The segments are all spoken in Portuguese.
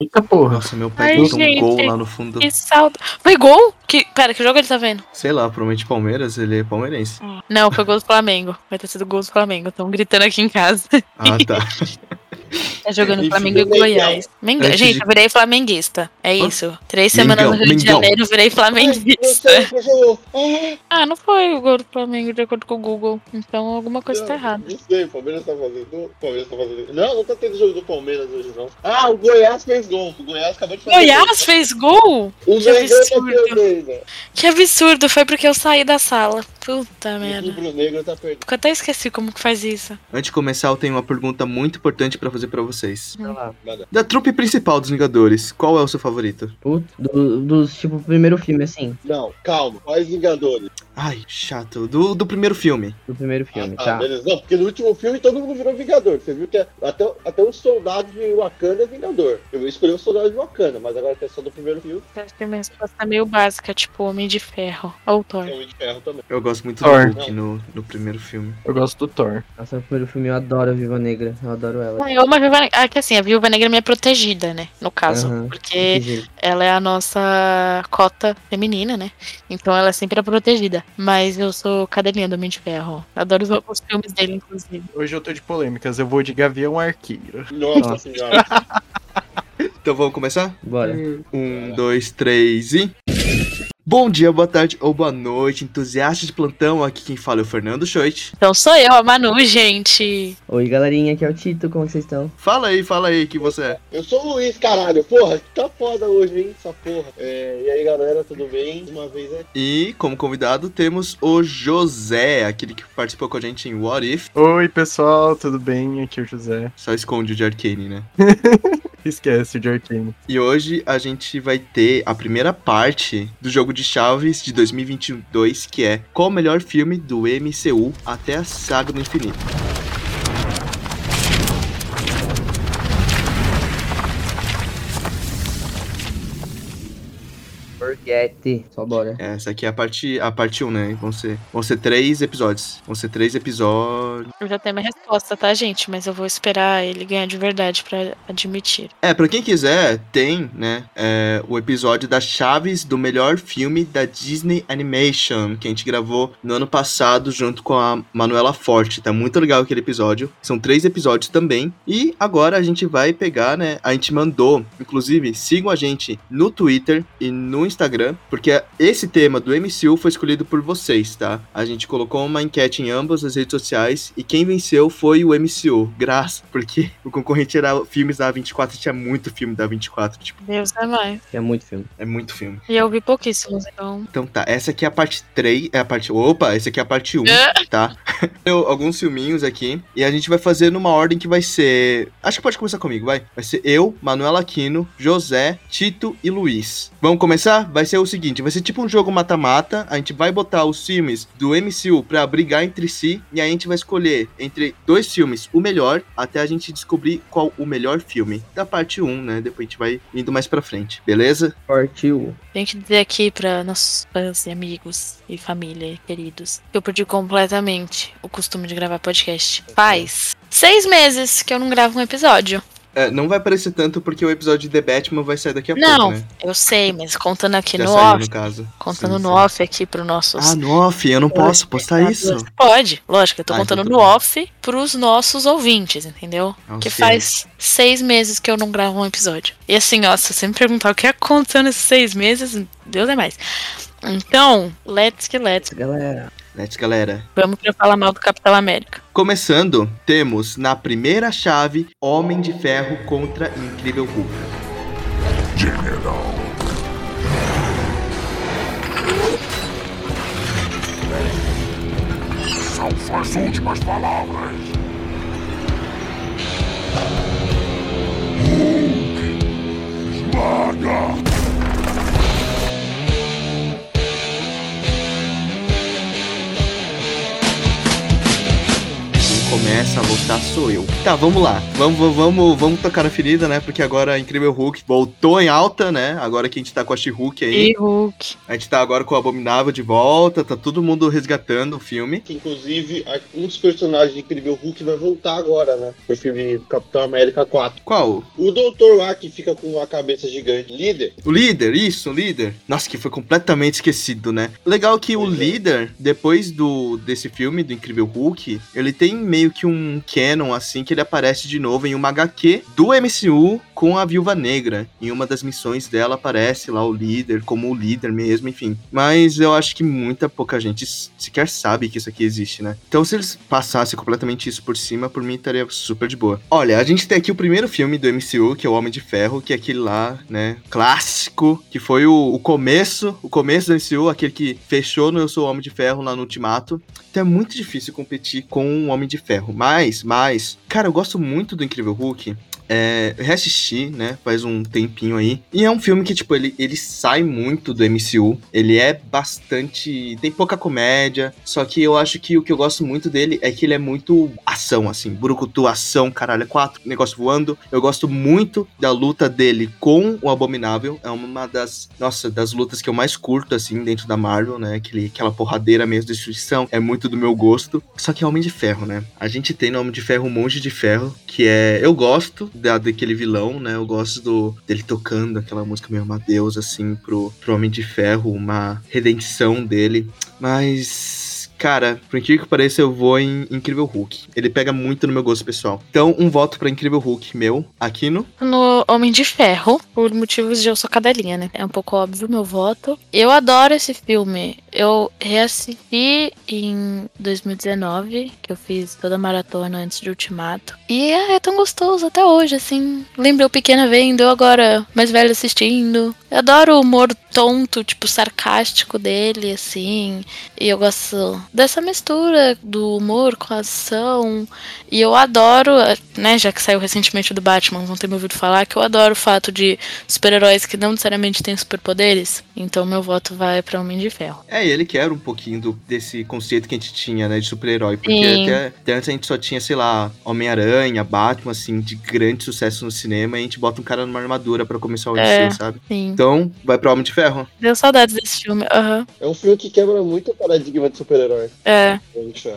Eita porra. Nossa, meu pai Ai, botou um gol lá no fundo. Que saldo. Foi gol? Que... Pera, que jogo ele tá vendo? Sei lá, provavelmente Palmeiras, ele é palmeirense. Não, foi gol do Flamengo. Vai ter sido gol do Flamengo. Estão gritando aqui em casa. Ah, tá. Tá jogando Enfim, Flamengo e. Goiás. Mengão. Antes Gente, de- eu virei flamenguista. É Hã? isso. Três semanas Mengão, no Rio de Mengão. Janeiro, eu virei flamenguista. Você, ah, não foi o gol do Flamengo de acordo com o Google. Então alguma coisa tá errada. Não sei, o Palmeiras tá fazendo. O Palmeiras tá fazendo. Não, não tá tendo jogo do Palmeiras hoje, não. Ah, o Goiás fez gol. O Goiás acabou de fazer. Goiás fez gol? O Que Mengão tá absurdo. Que absurdo. Foi porque eu saí da sala. Puta O merda. Rubro Negro tá perdendo. Eu até esqueci como que faz isso. Antes de começar, eu tenho uma pergunta muito importante pra fazer pra vocês. Lá. Da trupe principal dos Vingadores, qual é o seu favorito? Putz, do, dos, tipo, primeiro filme, assim. Não, calma. Quais Vingadores? Ai, chato. Do, do primeiro filme. Do primeiro filme, Ah, tá? beleza. Não, porque no último filme todo mundo virou Vingador. Você viu que até, até o soldado de Wakanda é Vingador. Eu vou escolher o soldado de Wakanda, mas agora que é só do primeiro filme, Acho que minha resposta é meio básica, tipo Homem de Ferro. Ou Thor. é o Homem de Ferro também. Eu gosto muito Thor. do Hulk no, no primeiro filme. Eu gosto do Thor. Nossa, no primeiro filme eu adoro a Viva Negra. Eu adoro ela. Ah, eu amo a Viúva Negra. Ah, que assim, a Viúva Negra é minha protegida, né? No caso. Aham, Porque ela é a nossa cota feminina, né? Então ela é sempre a protegida. Mas eu sou cadelinha do Homem de Ferro. Adoro os, os filmes dele, inclusive. Hoje eu tô de polêmicas, eu vou de Gavião Arqueiro. Nossa, Nossa. senhora. Então vamos começar? Bora. Um, dois, três e. Bom dia, boa tarde ou boa noite, entusiastas de plantão. Aqui quem fala é o Fernando Schoit. Então sou eu, a Manu, gente. Oi, galerinha, aqui é o Tito, como vocês estão? Fala aí, fala aí que você é. Eu sou o Luiz, caralho. Porra, tá foda hoje, hein? Essa porra. É, e aí, galera, tudo bem? Uma vez é. E como convidado temos o José, aquele que participou com a gente em What If. Oi, pessoal, tudo bem? Aqui é o José. Só esconde o de Arcane, né? Esquece de Arcane. E hoje a gente vai ter a primeira parte do jogo de chaves de 2022, que é qual o melhor filme do MCU até a Saga do Infinito. Forget. Só bora. Essa aqui é a parte, a parte 1, né? Vão ser, vão ser três episódios. Vão ser três episódios. Eu já tenho minha resposta, tá, gente? Mas eu vou esperar ele ganhar de verdade pra admitir. É, pra quem quiser, tem, né, é, o episódio das chaves do melhor filme da Disney Animation, que a gente gravou no ano passado junto com a Manuela Forte. Tá muito legal aquele episódio. São três episódios também. E agora a gente vai pegar, né, a gente mandou, inclusive, sigam a gente no Twitter e no Instagram, porque esse tema do MCU foi escolhido por vocês, tá? A gente colocou uma enquete em ambas as redes sociais e quem venceu foi o MCU. Graças, porque o concorrente era filmes da 24 tinha muito filme da 24, tipo, Deus é mais. É muito filme. é muito filme. E eu vi pouquíssimos, então. Então tá, essa aqui é a parte 3, é a parte, opa, essa aqui é a parte 1, tá? Eu, alguns filminhos aqui e a gente vai fazer numa ordem que vai ser, acho que pode começar comigo, vai. Vai ser eu, Manuela Aquino, José, Tito e Luiz. Vamos começar? Vai ser o seguinte, vai ser tipo um jogo mata-mata, a gente vai botar os filmes do MCU pra brigar entre si e aí a gente vai escolher entre dois filmes o melhor até a gente descobrir qual o melhor filme da parte 1, né? Depois a gente vai indo mais pra frente, beleza? Partiu. Tem que dizer aqui pra nossos fãs e amigos e família queridos que eu perdi completamente o costume de gravar podcast. Faz seis meses que eu não gravo um episódio. É, não vai aparecer tanto porque o episódio de The Batman vai sair daqui a Não, pouco, né? eu sei, mas contando aqui Já no saiu, off, no caso. contando Sim, no sim. off aqui pro nossos. Ah, no off, eu não posso postar isso. Pode, lógico, eu tô Ah, contando então no tudo bem. off pros nossos ouvintes, entendeu? Ah, Que faz seis meses que eu não gravo um episódio. E assim, ó, se você me perguntar o que aconteceu nesses seis meses, Deus é mais. Então, let's que let's. Galera, Let's, galera. Vamos pra falar mal do Capitão América. Começando, temos na primeira chave Homem de Ferro contra Incrível Hulk. São suas últimas palavras. Hulk, esmaga! Começa a luta gostar sou eu. Tá, vamos lá. Vamos, vamos, vamos, vamos tocar na ferida, né? Porque agora a Incrível Hulk voltou em alta, né? Agora que a gente tá com a She-Hulk aí. E Hulk. A gente tá agora com o Abominável de volta, tá todo mundo resgatando o filme. Que, inclusive, a- um dos personagens de Incrível Hulk vai voltar agora, né? Pro filme Capitão América 4. Qual? O doutor lá que fica com a cabeça gigante, líder, O líder, isso, o líder. Nossa, que foi completamente esquecido, né? Legal que o é. líder, depois do desse filme, do Incrível Hulk, ele tem meio que um canon, assim, que ele aparece de novo em uma HQ do MCU com a Viúva Negra. Em uma das missões dela aparece lá o líder, como o líder mesmo, enfim. Mas eu acho que muita pouca gente sequer sabe que isso aqui existe, né? Então se eles passassem completamente isso por cima, por mim estaria super de boa. Olha, a gente tem aqui o primeiro filme do MCU, que é o Homem de Ferro, que é aquele lá, né, clássico, que foi o, o começo, o começo do MCU, aquele que fechou no Eu Sou o Homem de Ferro lá no Ultimato. Então é muito difícil competir com o Homem de Ferro. Mas, mas, cara, eu gosto muito do Incrível Hulk. É, reassisti, né, faz um tempinho aí. E é um filme que, tipo, ele, ele sai muito do MCU. Ele é bastante. tem pouca comédia. Só que eu acho que o que eu gosto muito dele é que ele é muito ação, assim. Burucutu, ação, caralho, é quatro, negócio voando. Eu gosto muito da luta dele com o Abominável. É uma das, nossa, das lutas que eu mais curto, assim, dentro da Marvel, né? Aquele, aquela porradeira mesmo, destruição. É muito do meu gosto. Só que é Homem de Ferro, né? A gente tem no Homem de Ferro um monge de ferro, que é. Eu gosto da, daquele vilão, né? Eu gosto do, dele tocando aquela música meio Amadeus, assim, pro, pro Homem de Ferro, uma redenção dele. Mas. Cara, por incrível que pareça, eu vou em Incrível Hulk. Ele pega muito no meu gosto pessoal. Então, um voto pra Incrível Hulk meu, Aquino. No Homem de Ferro, por motivos de eu sou cadelinha, né? É um pouco óbvio o meu voto. Eu adoro esse filme. Eu reassisti em 2019, que eu fiz toda a maratona antes de Ultimato. E é, é tão gostoso até hoje, assim. Lembro eu pequena vendo, eu agora mais velha assistindo. Eu adoro o humor tonto, tipo, sarcástico dele, assim. E eu gosto dessa mistura do humor com a ação. E eu adoro, né, já que saiu recentemente do Batman, vão ter me ouvido falar, que eu adoro o fato de super-heróis que não necessariamente têm superpoderes. Então meu voto vai pra Homem de Ferro. É, ele quebra um pouquinho do, desse conceito que a gente tinha, né, de super-herói. Porque até, até antes a gente só tinha, sei lá, Homem-Aranha, Batman, assim, de grande sucesso no cinema. E a gente bota um cara numa armadura pra começar o É. Sabe? Sim. Então, vai pra Homem de Ferro. Deu saudades desse filme. Aham. é um filme que quebra muito o paradigma de super-herói. É.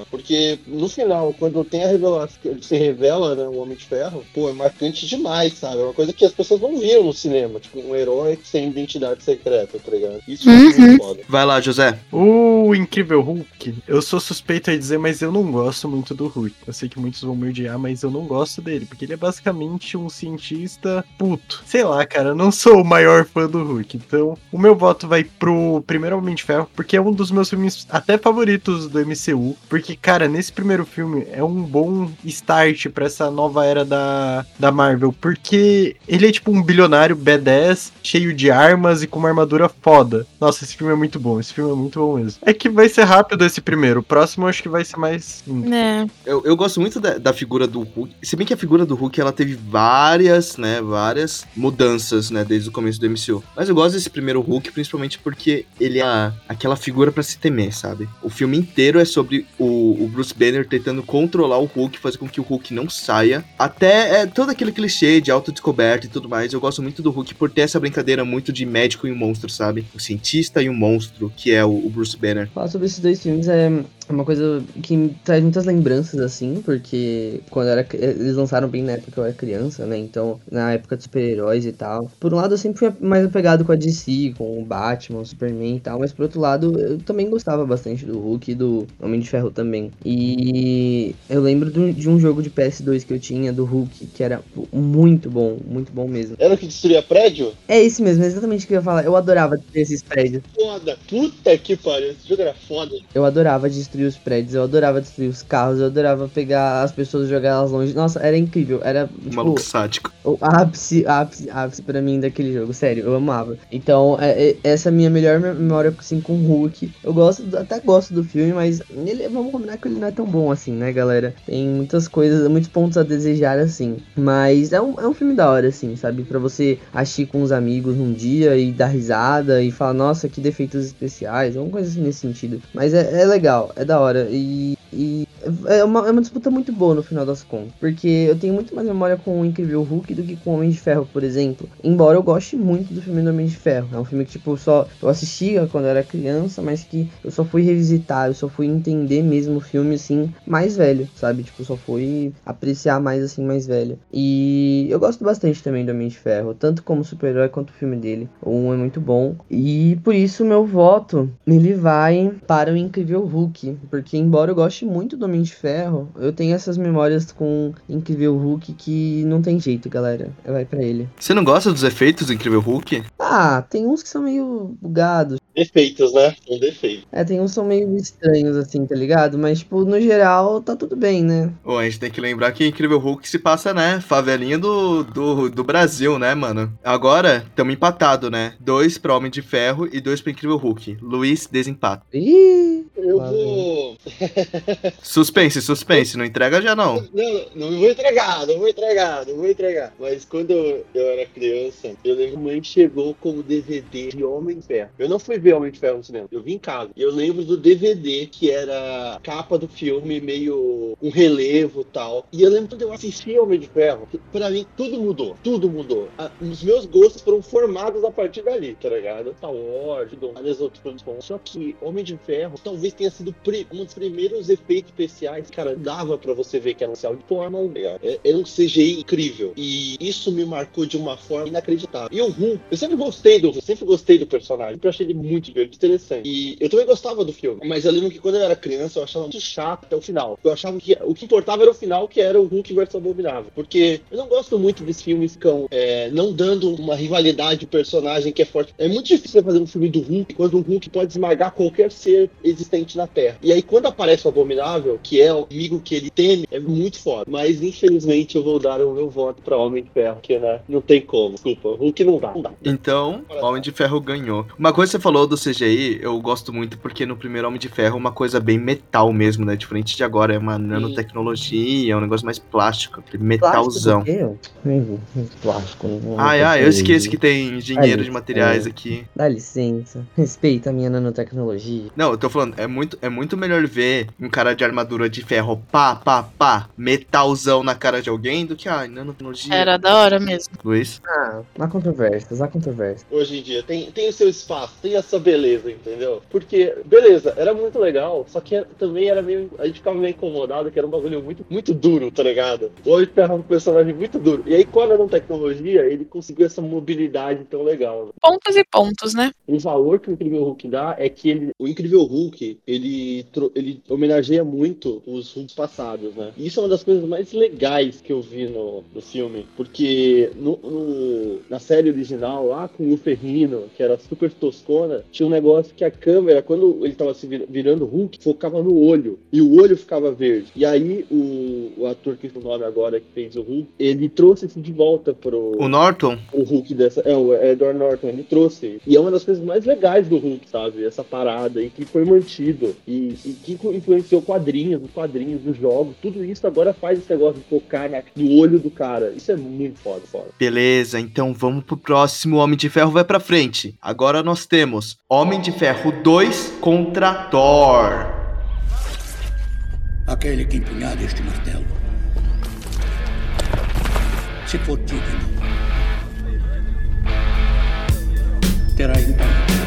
Porque no final, quando tem a revelação, ele se revela, né, o Homem de Ferro, pô, é marcante demais, sabe? É uma coisa que as pessoas não viram no cinema. Tipo, um herói sem identidade secreta, tá ligado? Isso é Uhum. muito foda. Vai lá, José. O Incrível Hulk, eu sou suspeito a dizer, mas eu não gosto muito do Hulk. Eu sei que muitos vão me odiar, mas eu não gosto dele, porque ele é basicamente um cientista puto. Sei lá, cara, eu não sou o maior fã do Hulk. Então, o meu voto vai pro primeiro Homem de Ferro, porque é um dos meus filmes até favoritos do MCU. Porque, cara, nesse primeiro filme é um bom start pra essa nova era da, da Marvel. Porque ele é tipo um bilionário B10, cheio de armas e com uma armadura foda. Nossa, esse filme é muito bom. Esse filme é muito bom mesmo. É que vai ser rápido esse primeiro. O próximo eu acho que vai ser mais. É. Eu, eu gosto muito da, da figura do Hulk. Se bem que a figura do Hulk ela teve várias, né, várias mudanças, né, desde o começo do MCU. Mas eu gosto desse primeiro Hulk principalmente porque ele é a- aquela figura pra se temer, sabe? O filme inteiro é sobre o, o Bruce Banner tentando controlar o Hulk, fazer com que o Hulk não saia. Até é, todo aquele clichê de autodescoberta e tudo mais. Eu gosto muito do Hulk por ter essa brincadeira muito de médico e um monstro, sabe? O cientista e um monstro, que é o, o Bruce Banner. Falar sobre esses dois filmes é uma coisa que me traz muitas lembranças, assim, porque quando era, eles lançaram bem na época que eu era criança, né? Então, na época de super-heróis e tal. Por um lado, eu sempre fui mais apegado com a DC, com o Batman, o Superman e tal, mas por outro lado, eu também gostava bastante do Hulk e do Homem de Ferro também. E eu lembro de um jogo de PS2 que eu tinha, do Hulk, que era muito bom, muito bom mesmo. Era o que destruía prédio? É esse mesmo, é exatamente o que eu ia falar. Eu adorava ter esses prédios. Foda. Puta que pariu. Esse jogo era foda. Eu adorava destruir os prédios, eu adorava destruir os carros, eu adorava pegar as pessoas e jogar elas longe. Nossa, era incrível. Era, tipo, maluco sádico. o ápice, ápice, ápice pra mim daquele jogo. Sério, eu amava. Então, é, é- essa é a minha melhor memória, assim, com o Hulk. Eu gosto, até gosto do filme, mas ele, vamos combinar que ele não é tão bom assim, né, galera? Tem muitas coisas, muitos pontos a desejar, assim. Mas é um, é um filme da hora, assim, sabe? Pra você assistir com os amigos num dia e dar risada e falar, nossa, que defeitos especiais, alguma coisa assim nesse sentido. Mas é, é legal, é da hora. E, e é uma, é uma disputa muito boa no final das contas. Porque eu tenho muito mais memória com o Incrível Hulk do que com o Homem de Ferro, por exemplo. Embora eu goste muito do filme do Homem de Ferro. É um filme que, tipo, só eu assistia quando eu era criança, mas que eu só fui revisitar, eu só fui entender mesmo o filme, assim, mais velho, sabe? Tipo, só fui apreciar mais, assim, mais velho. E eu gosto bastante também do Homem de Ferro, tanto como super-herói quanto o filme dele. Um é muito bom. E por isso meu voto, ele vai para o Incrível Hulk. Porque embora eu goste muito do Homem de Ferro, eu tenho essas memórias com Incrível Hulk que não tem jeito, galera. Vai para ele. Você não gosta dos efeitos do Incrível Hulk? Ah, tem uns que são meio bugados. Defeitos, né? Um defeito. É, tem uns são meio estranhos, assim, tá ligado? Mas, tipo, no geral, tá tudo bem, né? Pô, a gente tem que lembrar que Incrível Hulk se passa, né? Favelinha do, do, do Brasil, né, mano? Agora, tamo empatado, né? Dois pra Homem de Ferro e dois pra Incrível Hulk. Luiz desempata. Ih! Eu vou. Suspense, suspense. Não entrega já, não. Não, não vou entregar, não vou entregar, não vou entregar. Mas quando eu era criança, eu lembro que mãe chegou com o DVD de Homem de Ferro. Eu não fui ver Homem de Ferro no cinema, eu vim em casa. Eu lembro do DVD que era capa do filme, meio um relevo e tal. E eu lembro quando eu assisti Homem de Ferro, que pra mim tudo mudou, tudo mudou. A- os meus gostos foram formados a partir dali, tá ligado? Star Wars, várias outras coisas. Só que Homem de Ferro talvez tenha sido um dos primeiros efeitos especiais, cara, dava pra você ver que era um céu de forma, ligado? É- Era um CGI incrível. E isso me marcou de uma forma inacreditável. E o Hulk, eu sempre gostei do Hulk, sempre gostei do personagem, sempre achei ele muito divertido, interessante. E eu também gostava do filme, mas eu lembro que quando eu era criança eu achava muito chato até o final. Eu achava que o que importava era o final, que era o Hulk versus Abominável. Porque eu não gosto muito desses filmes ficam é, não dando uma rivalidade de personagem que é forte. É muito difícil fazer um filme do Hulk quando o Hulk pode esmagar qualquer ser existente na Terra. E aí quando aparece o Abominável, que é o amigo que ele teme, é muito foda. Mas infelizmente eu vou dar o meu voto pra Homem de Ferro, que né, não tem como. Desculpa, Hulk não dá. Não dá. Então, Homem de Ferro ganhou. Uma coisa que você falou do CGI, eu gosto muito porque no primeiro Homem de Ferro é uma coisa bem metal mesmo, né? Diferente de agora, é uma nanotecnologia, é um negócio mais plástico, metalzão. Plástico, Plástico. não- Ai, não ai, eu esqueço que tem engenheiro Ai, de materiais é. aqui. Dá licença. Respeita a minha nanotecnologia. Não, eu tô falando, é muito, é muito melhor ver um cara de armadura de ferro, pá, pá, pá, metalzão na cara de alguém do que, ai, nanotecnologia. Era da hora mesmo. Luiz? Ah, há controvérsias, há controvérsias. hoje em dia. Tem, tem o seu espaço, tem a sua beleza, entendeu? Porque, beleza, era muito legal, só que também era meio. A gente ficava meio incomodado, que era um bagulho muito, muito duro, tá ligado? O Homem de Ferro um personagem muito duro. E aí, com a nanotecnologia, ele conseguiu essa mobilidade tão legal. né? Pontos e pontos, né? O valor que o Incrível Hulk dá é que ele, o Incrível Hulk, ele, ele homenageia muito os Hulks passados, né? E isso é uma das coisas mais legais que eu vi no, no filme, porque no, no- na série original, lá com o Ferrino, que era super toscona, tinha um negócio que a câmera, quando ele tava se vir- virando Hulk, focava no olho, e o olho ficava verde. E aí o, o ator que o nome agora que fez o Hulk, ele trouxe isso de volta pro O Norton? o Hulk dessa. É, o Edward Norton, ele trouxe. E é uma das coisas mais legais do Hulk, sabe? Essa parada e que foi mantido. E, e que influ- influenciou quadrinhos, os quadrinhos, os jogos. Tudo isso agora faz esse negócio de focar na- no olho do cara. Isso é muito foda, foda. Beleza, então vamos pro próximo Homem de Ferro vai pra frente. Agora nós temos Homem de Ferro 2 contra Thor. Aquele que empunhar este martelo. Se for digno, terá então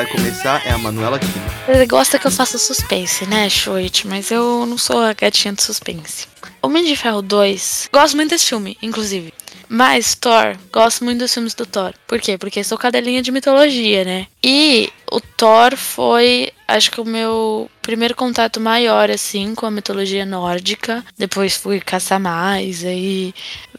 vai começar é a Manuela Kino. Você gosta que eu faça suspense, né, Shoit? Mas eu não sou a gatinha do suspense. Homem de Ferro 2. Gosto muito desse filme, inclusive. Mas Thor, gosto muito dos filmes do Thor. Por quê? Porque sou cadelinha de mitologia, né? E o Thor foi, acho que o meu primeiro contato maior, assim, com a mitologia nórdica. Depois fui caçar mais, aí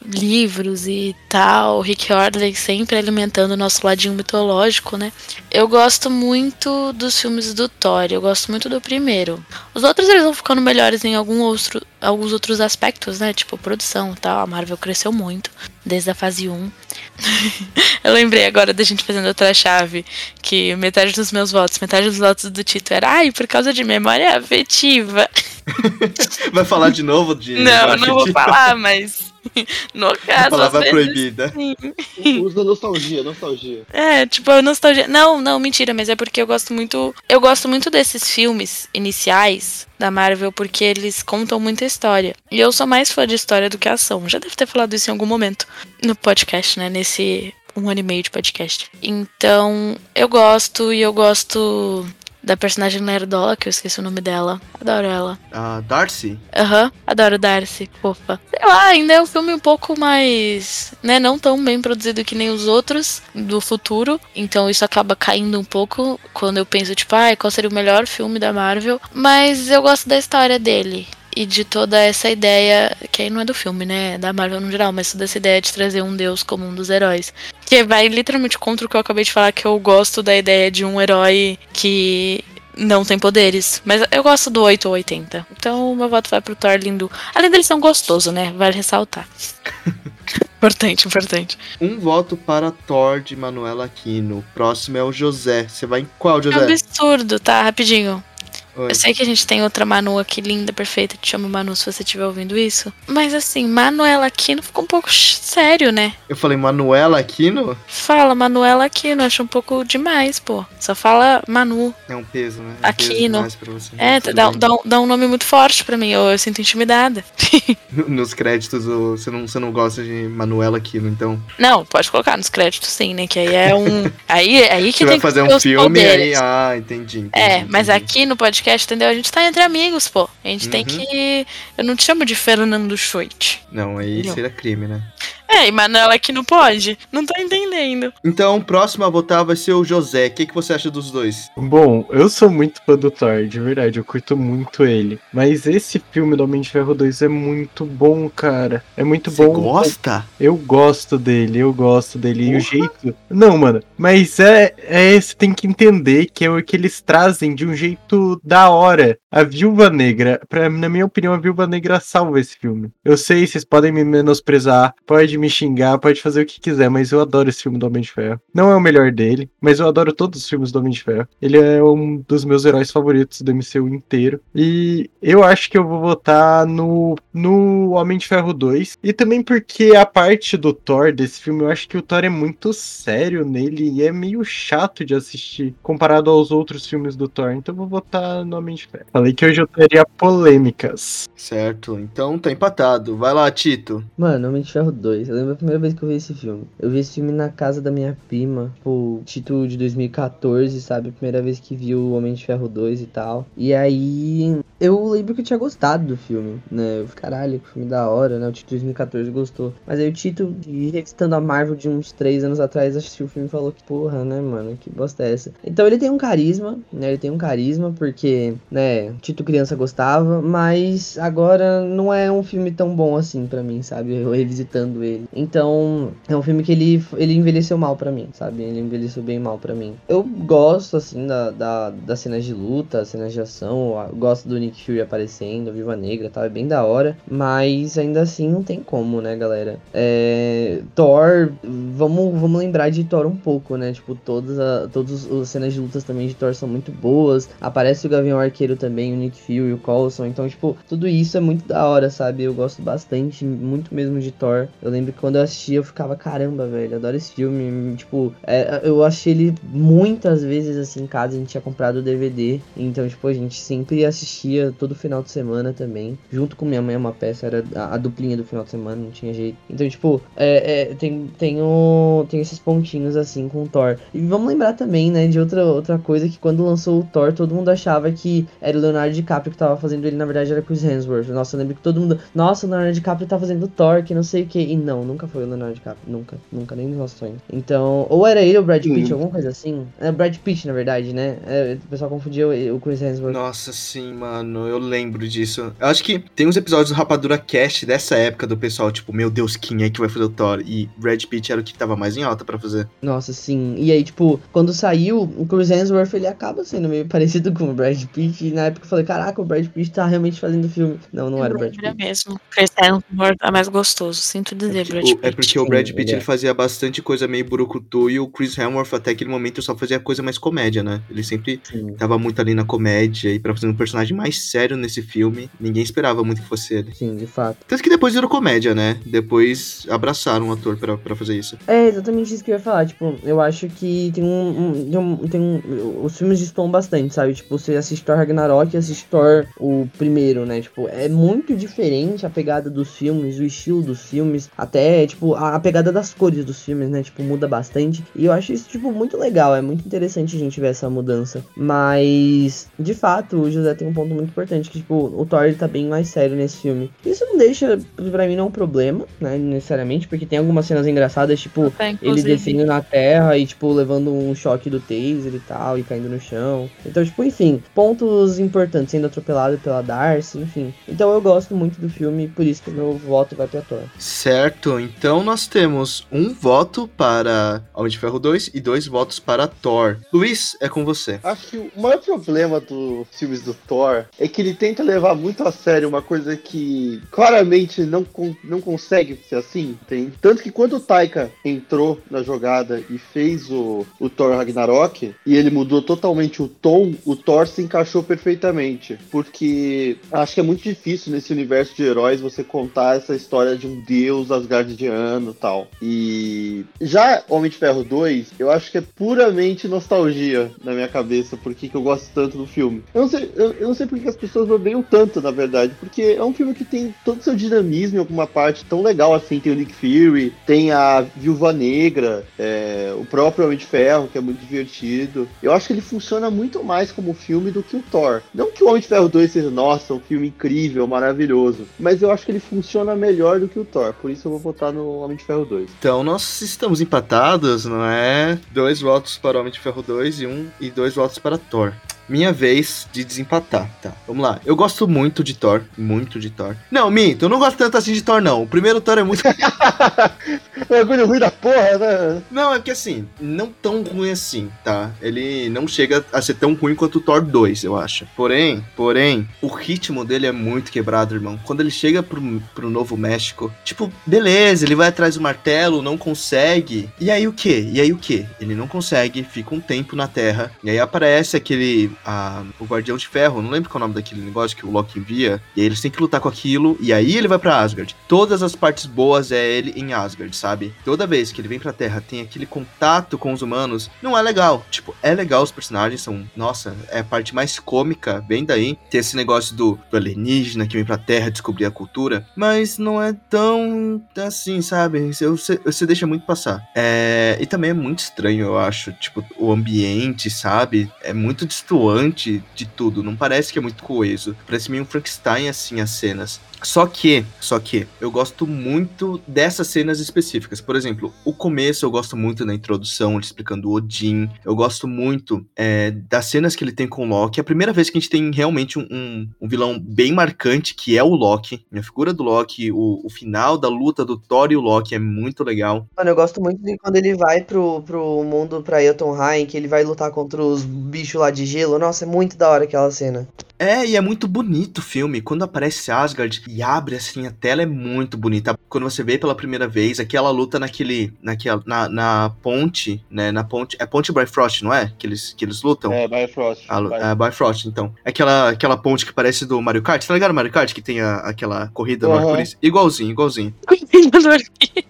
livros e tal. Rick Horley sempre alimentando o nosso ladinho mitológico, né? Eu gosto muito dos filmes do Thor, eu gosto muito do primeiro. Os outros eles vão ficando melhores em algum outro, alguns outros aspectos, né? Tipo produção e tal. A Marvel cresceu muito desde a fase 1. eu lembrei agora da gente fazendo outra chave, que metade dos meus votos, metade dos votos do Tito era, ai, por causa de memória afetiva. Vai falar de novo de Não, não vou falar, mas no A caso, às palavra vezes, proibida. sim. Usa nostalgia, nostalgia. É, tipo, a nostalgia. Não, não, mentira, mas é porque eu gosto muito. Eu gosto muito desses filmes iniciais da Marvel, porque eles contam muita história. E eu sou mais fã de história do que ação. Já deve ter falado isso em algum momento no podcast, né? Nesse um ano e meio de podcast. Então, eu gosto e eu gosto da personagem nerdola, que eu esqueci o nome dela. Adoro ela. Ah, Darcy? Aham, adoro Darcy, fofa. Sei lá, ainda é um filme um pouco mais, né, não tão bem produzido que nem os outros do futuro. Então isso acaba caindo um pouco quando eu penso, tipo, ai, qual seria o melhor filme da Marvel. Mas eu gosto da história dele. E de toda essa ideia, que aí não é do filme, né? Da Marvel no geral, mas toda essa ideia de trazer um deus como um dos heróis. Que vai literalmente contra o que eu acabei de falar, que eu gosto da ideia de um herói que não tem poderes. Mas eu gosto do 8 ou 80. Então o meu voto vai pro Thor lindo. Além dele ser um gostoso, né? Vale ressaltar. importante, importante. Um voto para Thor de Manuela Aquino. O próximo é o José. Você vai em qual, É um José? absurdo, tá? Rapidinho. Oi. Eu sei que a gente tem outra Manu aqui, linda, perfeita. Te chamo Manu se você estiver ouvindo isso. Mas assim, Manuela Aquino ficou um pouco sério, né? Eu falei Manuela Aquino? Fala Manuela Aquino, acho um pouco demais, pô. Só fala Manu. É um peso, né? É um Aquino. demais pra você. É, dá, dá, um- dá um nome muito forte pra mim, eu, eu sinto intimidada. Nos créditos, você não, você não gosta de Manuela Aquino, então. Não, pode colocar nos créditos sim, né? Que aí é um. Aí, aí que Você tem vai que fazer ter um filme aí. Ah, entendi. entendi É, mas entendi. aqui no podcast, entendeu? A gente tá entre amigos, pô. A gente tem Uhum. que. Eu não te chamo de Fernando Schultz. Não, aí Não. seria crime, né? É, e Manuela aqui não pode? Não tô entendendo. Então, o próximo a votar vai ser o José. O que, que você acha dos dois? Bom, eu sou muito fã do Thor, de verdade, eu curto muito ele. Mas esse filme do Homem de Ferro 2 é muito bom, cara. É muito Você bom. gosta? Eu gosto dele, eu gosto dele. E o jeito. Não, mano. Mas é, é. Você tem que entender que é o que eles trazem de um jeito da hora. A Viúva Negra, pra, na minha opinião, a Viúva Negra salva esse filme. Eu sei, vocês podem me menosprezar, pode me xingar, pode fazer o que quiser, mas eu adoro esse filme do Homem de Ferro. Não é o melhor dele, mas eu adoro todos os filmes do Homem de Ferro. Ele é um dos meus heróis favoritos do MCU inteiro. E eu acho que eu vou votar no, no Homem de Ferro 2. E também porque a parte do Thor desse filme, eu acho que o Thor é muito sério nele e é meio chato de assistir comparado aos outros filmes do Thor. Então eu vou votar no Homem de Ferro. Falei que hoje eu teria polêmicas. Certo, então tá empatado. Vai lá, Tito. Mano, Homem de Ferro 2. Eu lembro a primeira vez que eu vi esse filme. Eu vi esse filme na casa da minha prima, tipo, título de 2014, sabe? Primeira vez que vi o Homem de Ferro 2 e tal. E aí, eu lembro que eu tinha gostado do filme, né? Eu caralho, que filme da hora, né? O Tito 2014 gostou. Mas aí o Tito, revistando a Marvel de uns 3 anos atrás, assistiu o filme e falou que, porra, né, mano? Que bosta é essa? Então ele tem um carisma, né? Ele tem um carisma porque, né, Tito criança gostava, mas agora não é um filme tão bom assim pra mim, sabe? Eu revisitando ele. Então, é um filme que ele, ele envelheceu mal pra mim, sabe? Ele envelheceu bem mal pra mim. Eu gosto, assim, da, da, das cenas de luta, cenas de ação, eu gosto do Nick Fury aparecendo, Viva Negra, tal, é bem da hora, mas ainda assim não tem como, né, galera? É, Thor, vamos, vamos lembrar de Thor um pouco, né? Tipo, todas a, todas as cenas de lutas também de Thor são muito boas. Aparece o Gavião Arqueiro também, o Nick Fury, o Coulson. Então, tipo, tudo isso é muito da hora, sabe? Eu gosto bastante, muito mesmo de Thor. Eu lembro que quando eu assistia, eu ficava, caramba, velho, adoro esse filme. Tipo, é, eu achei ele muitas vezes assim em casa, a gente tinha comprado o DVD. Então, tipo, a gente sempre assistia todo final de semana também. Junto com minha mãe, uma peça, era a, a duplinha do final de semana, não tinha jeito. Então, tipo, é, é, tem, tem, o, tem esses pontinhos assim com o Thor. E vamos lembrar também, né, de outra, outra coisa que quando lançou o Thor, todo mundo achava que era o Leonardo DiCaprio que tava fazendo ele, na verdade era Chris Hemsworth. Nossa, eu lembro que todo mundo, nossa, o Leonardo DiCaprio tá fazendo o Thor, que não sei o que. E não, nunca foi o Leonardo DiCaprio, nunca, nunca, nem nos nossos sonhos. Então, ou era ele ou o Brad Pitt, Sim. alguma coisa assim. É Brad Pitt, na verdade, né? É, o pessoal confundia o, o Chris Hemsworth. Nossa, sim, mano, eu lembro disso. Eu acho que tem uns episódios do Rapadura Cast dessa época do pessoal, tipo, meu Deus, quem é que vai fazer o Thor? E Brad Pitt era o que tava mais em alta pra fazer. Nossa, sim. E aí, tipo, quando saiu, o Chris Hemsworth, ele acaba sendo meio parecido com o Brad Pitt. E na época eu falei, caraca, o Brad Pitt tá realmente fazendo filme. Não, não era o Brad Pitt. mesmo. Chris Hemsworth é mais gostoso, sinto dizer. Porque, Brad o, é Pitt. porque o Brad Pitt ele é. ele fazia bastante coisa meio burucutu e o Chris Hemsworth até aquele momento só fazia coisa mais comédia, né? Ele sempre Sim. tava muito ali na comédia e pra fazer um personagem mais sério nesse filme, ninguém esperava muito que fosse ele. Sim, de fato. Tanto que depois virou comédia, né? Depois abraçaram o ator pra, pra fazer isso. É exatamente isso que eu ia falar. Tipo, eu acho que tem um. um- tem um, tem um- os filmes destoam bastante, sabe? Tipo, você assiste Thor Ragnarok e assiste Thor o primeiro, né? Tipo, é muito diferente a pegada dos filmes, o estilo dos filmes, até, tipo, a, a pegada das cores dos filmes, né? Tipo, muda bastante. E eu acho isso, tipo, muito legal. É muito interessante a gente ver essa mudança. Mas, de fato, o José tem um ponto muito importante, que, tipo, o Thor ele tá bem mais sério nesse filme. Isso não deixa, pra mim, não é um problema, né? Necessariamente, porque tem algumas cenas engraçadas, tipo, ele descendo na terra e, tipo, levando um choque do taser e tal, e caindo no chão. Então, tipo, enfim, pontos importantes, sendo atropelado pela Darcy, enfim. Então eu gosto muito do filme, por isso que o meu voto vai pra Thor. Certo, então nós temos um voto para Homem de Ferro 2 e dois votos para Thor. Luiz, é com você. Acho que o maior problema dos filmes do Thor é que ele tenta levar muito a sério uma coisa que claramente não, não consegue ser assim. Tem. Tanto que quando o Taika entrou na jogada e fez o, o Thor Ragnarok, e ele mudou totalmente o tom, o Thor se encaixou perfeitamente. Porque acho que é muito difícil nesse universo de heróis você contar essa história de um deus asgardiano e tal. E já Homem de Ferro 2, eu acho que é puramente nostalgia na minha cabeça, porque que eu gosto tanto do filme. Eu não sei, eu, eu não sei porque que as pessoas odeiam tanto, na verdade, porque é um filme que tem todo o seu dinamismo em alguma parte tão legal assim. Tem o Nick Fury, tem a Viúva Negra, é, o próprio Homem de Ferro, que é muito divertido. Eu acho que ele funciona muito mais como filme do que o Thor. Não que o Homem de Ferro 2 seja, nossa, um filme incrível, maravilhoso, mas eu acho que ele funciona melhor do que o Thor, por isso eu vou votar no Homem de Ferro 2. Então nós estamos empatados, não é? Dois votos para Homem de Ferro 2 e um e dois votos para Thor. Minha vez de desempatar, tá? Vamos lá. Eu gosto muito de Thor, muito de Thor. Não, minto, eu não gosto tanto assim de Thor, não. O primeiro Thor é muito Bagulho ruim da porra, né? Não, é que assim, não tão ruim assim, tá? Ele não chega a ser tão ruim quanto o Thor 2, eu acho. Porém, porém, o ritmo dele é muito quebrado, irmão. Quando ele chega pro, pro Novo México, tipo, beleza, ele vai atrás do martelo, não consegue. E aí o que? E aí o que? Ele não consegue, fica um tempo na Terra. E aí aparece aquele. A- o Guardião de Ferro, não lembro qual é o nome daquele negócio que o Loki envia. E aí eles têm que lutar com aquilo. E aí ele vai pra Asgard. Todas as partes boas é ele em Asgard, sabe? Toda vez que ele vem pra Terra, tem aquele contato com os humanos, não é legal. Tipo, é legal os personagens, são. Nossa, é a parte mais cômica, bem daí. Tem esse negócio do, do alienígena que vem pra Terra descobrir a cultura. Mas não é tão assim, sabe? Você, você, deixa muito passar. É, e também é muito estranho, eu acho. Tipo, o ambiente, sabe? É muito distoante de tudo. Não parece que é muito coeso. Parece meio um Frankenstein, assim, as cenas. Só que, só que, eu gosto muito dessas cenas específicas. Por exemplo, o começo eu gosto muito da introdução, ele explicando o Odin. Eu gosto muito é, das cenas que ele tem com o Loki. É a primeira vez que a gente tem realmente um, um- um vilão bem marcante, que é o Loki. A figura do Loki, o, o final da luta do Thor e o Loki é muito legal. Mano, eu gosto muito de quando ele vai pro, pro mundo pra Jotunheim, que ele vai lutar contra os bichos lá de gelo. Nossa, é muito da hora aquela cena. É, e é muito bonito o filme. Quando aparece Asgard e abre assim a tela, é muito bonita. Quando você vê pela primeira vez aquela luta naquele. naquela, na, na ponte, né? Na ponte. É ponte Bifrost, não é? Que eles, que eles lutam? É, Bifrost. A, a Bifrost, então. Aquela, aquela ponte que parece do Mario Kart. Tá ligado o Mario Kart? Que tem a- aquela corrida no Aham. arco-íris? Igualzinho, igualzinho.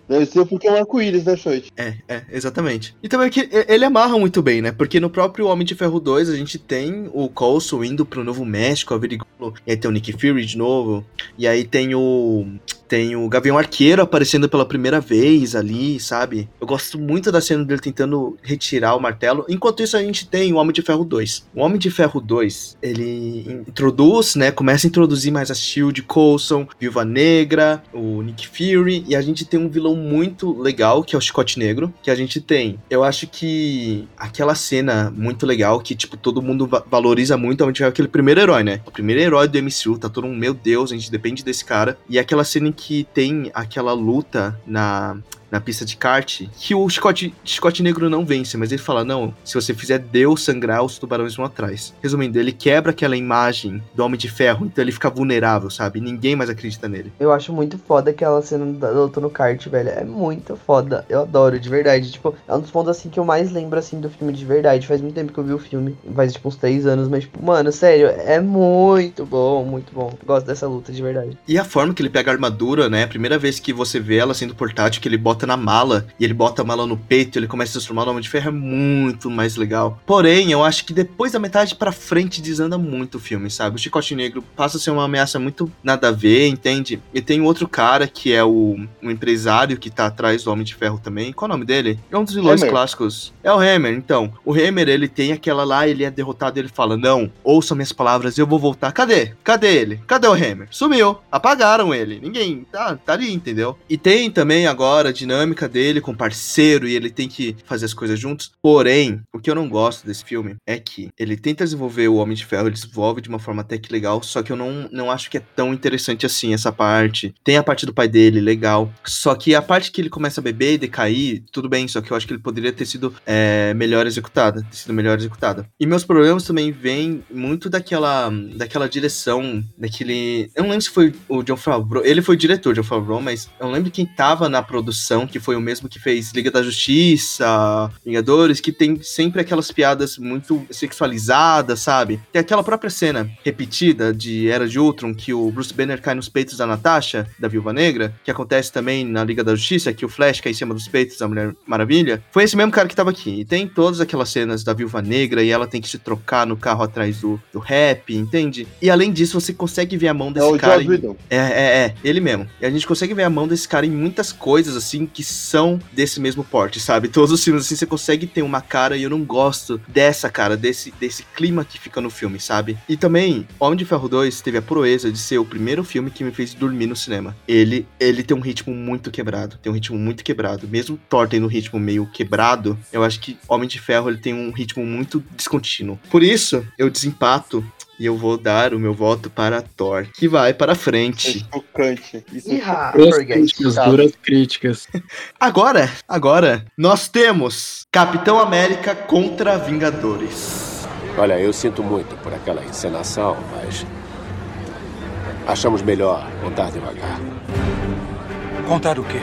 Deve ser porque é um arco-íris, né, Shoit? É, é, exatamente. E também que e- ele amarra muito bem, né? Porque no próprio Homem de Ferro 2 a gente tem o Coulson indo pro Novo México, averiguando. E aí tem o Nick Fury de novo. E aí tem o. Tem o Gavião Arqueiro aparecendo pela primeira vez ali, sabe? Eu gosto muito da cena dele tentando retirar o martelo. Enquanto isso, a gente tem o Homem de Ferro 2. O Homem de Ferro 2, ele introduz, né? Começa a introduzir mais a Shield, Coulson, Viúva Negra, o Nick Fury. E a gente tem um vilão muito legal, que é o Chicote Negro. Que a gente tem. Eu acho que aquela cena muito legal, que, tipo, todo mundo va- valoriza muito, é onde é aquele primeiro herói, né? O primeiro herói do MCU, tá todo mundo, meu Deus, a gente depende desse cara. E aquela cena em que tem aquela luta na na pista de kart, que o chicote, chicote negro não vence, mas ele fala: não, se você fizer Deus sangrar, os tubarões vão atrás. Resumindo, ele quebra aquela imagem do Homem de Ferro, então ele fica vulnerável, sabe? Ninguém mais acredita nele. Eu acho muito foda aquela cena da luta no kart, velho. É muito foda. Eu adoro, de verdade. Tipo, é um dos pontos assim que eu mais lembro assim do filme de verdade. Faz muito tempo que eu vi o filme. Faz tipo uns três anos, mas, tipo, mano, sério, é muito bom, muito bom. Gosto dessa luta de verdade. E a forma que ele pega a armadura, né? A primeira vez que você vê ela sendo portátil, que ele bota na mala e ele bota a mala no peito, ele começa a se transformar no Homem de Ferro, é muito mais legal. Porém, eu acho que depois da metade pra frente desanda muito o filme, sabe? O Chicote Negro passa a ser uma ameaça muito nada a ver, entende? E tem outro cara que é o, o empresário que tá atrás do Homem de Ferro também. Qual é o nome dele? É um dos vilões Hammer. clássicos. É o Hammer, então. O Hammer, ele tem aquela lá, ele é derrotado, ele fala: Não, ouçam minhas palavras, eu vou voltar. Cadê? Cadê ele? Cadê o Hammer? Sumiu. Apagaram ele. Ninguém. Tá, tá ali, entendeu? E tem também agora a dinâmica dele com o parceiro e ele tem que fazer as coisas juntos. Porém, o que eu não gosto desse filme é que ele tenta desenvolver o Homem de Ferro, ele desenvolve de uma forma até que legal, só que eu não, não acho que é tão interessante assim essa parte. Tem a parte do pai dele, legal. Só que a parte que ele começa a beber e decair, tudo bem, só que eu acho que ele poderia ter sido é, melhor executada. Ter sido melhor executada. E meus problemas também vêm muito daquela, daquela direção, daquele. Eu não lembro se foi o John Favreau. Ele foi o diretor, John Favreau, mas eu lembro quem tava na produção, que foi o mesmo que fez Liga da Justiça, Vingadores, que tem sempre aquelas piadas muito sexualizadas, sabe? Tem aquela própria cena repetida de Era de Ultron, que o Bruce Banner cai nos peitos da Natasha, da Viúva Negra, que acontece também na Liga da Justiça, que o Flash cai em cima dos peitos da Mulher Maravilha. Foi esse mesmo cara que tava aqui. E tem todas aquelas cenas da Viúva Negra e ela tem que se trocar no carro atrás do, do rap, entende? E além disso, você consegue ver a mão É desse o cara. Em- é, é, é, ele mesmo. E a gente consegue ver a mão desse cara em muitas coisas, assim, que são desse mesmo porte, sabe? Todos os filmes, assim, você consegue ter uma cara e eu não gosto dessa cara, desse, desse clima que fica no filme, sabe? E também, Homem de Ferro 2 teve a proeza de ser o primeiro filme que me fez dormir no cinema. Ele, ele tem um ritmo muito quebrado, tem um ritmo muito quebrado. Mesmo Thor tendo um ritmo meio quebrado, eu acho que Homem de Ferro, ele tem um ritmo muito descontínuo. Por isso, eu desempato e eu vou dar o meu voto para Thor, que vai para frente. É chocante. Isso é críticas, Chato. duras críticas. Agora, agora, nós temos Capitão América contra Vingadores. Olha, eu sinto muito por aquela encenação, mas. Achamos melhor contar devagar. Contar o quê?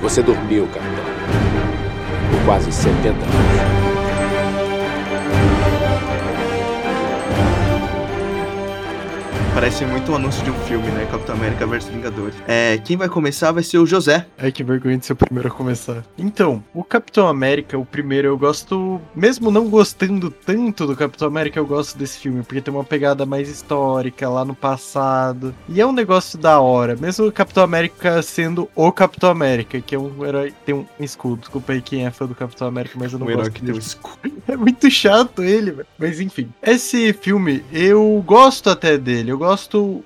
Você dormiu, capitão. Por quase 70 anos. Parece muito um anúncio de um filme, né? Capitão América versus Vingadores. É, quem vai começar vai ser o José. Ai, que vergonha de ser o primeiro a começar. Então, o Capitão América, o primeiro, eu gosto. Mesmo não gostando tanto do Capitão América, eu gosto desse filme, porque tem uma pegada mais histórica lá no passado. E é um negócio da hora. Mesmo o Capitão América sendo o Capitão América, que é um herói. Tem um escudo. Desculpa aí quem é fã do Capitão América, mas eu não Um herói gosto que tem um dele. escudo. É muito chato ele, velho. Mas enfim. Esse filme, eu gosto até dele. Eu gosto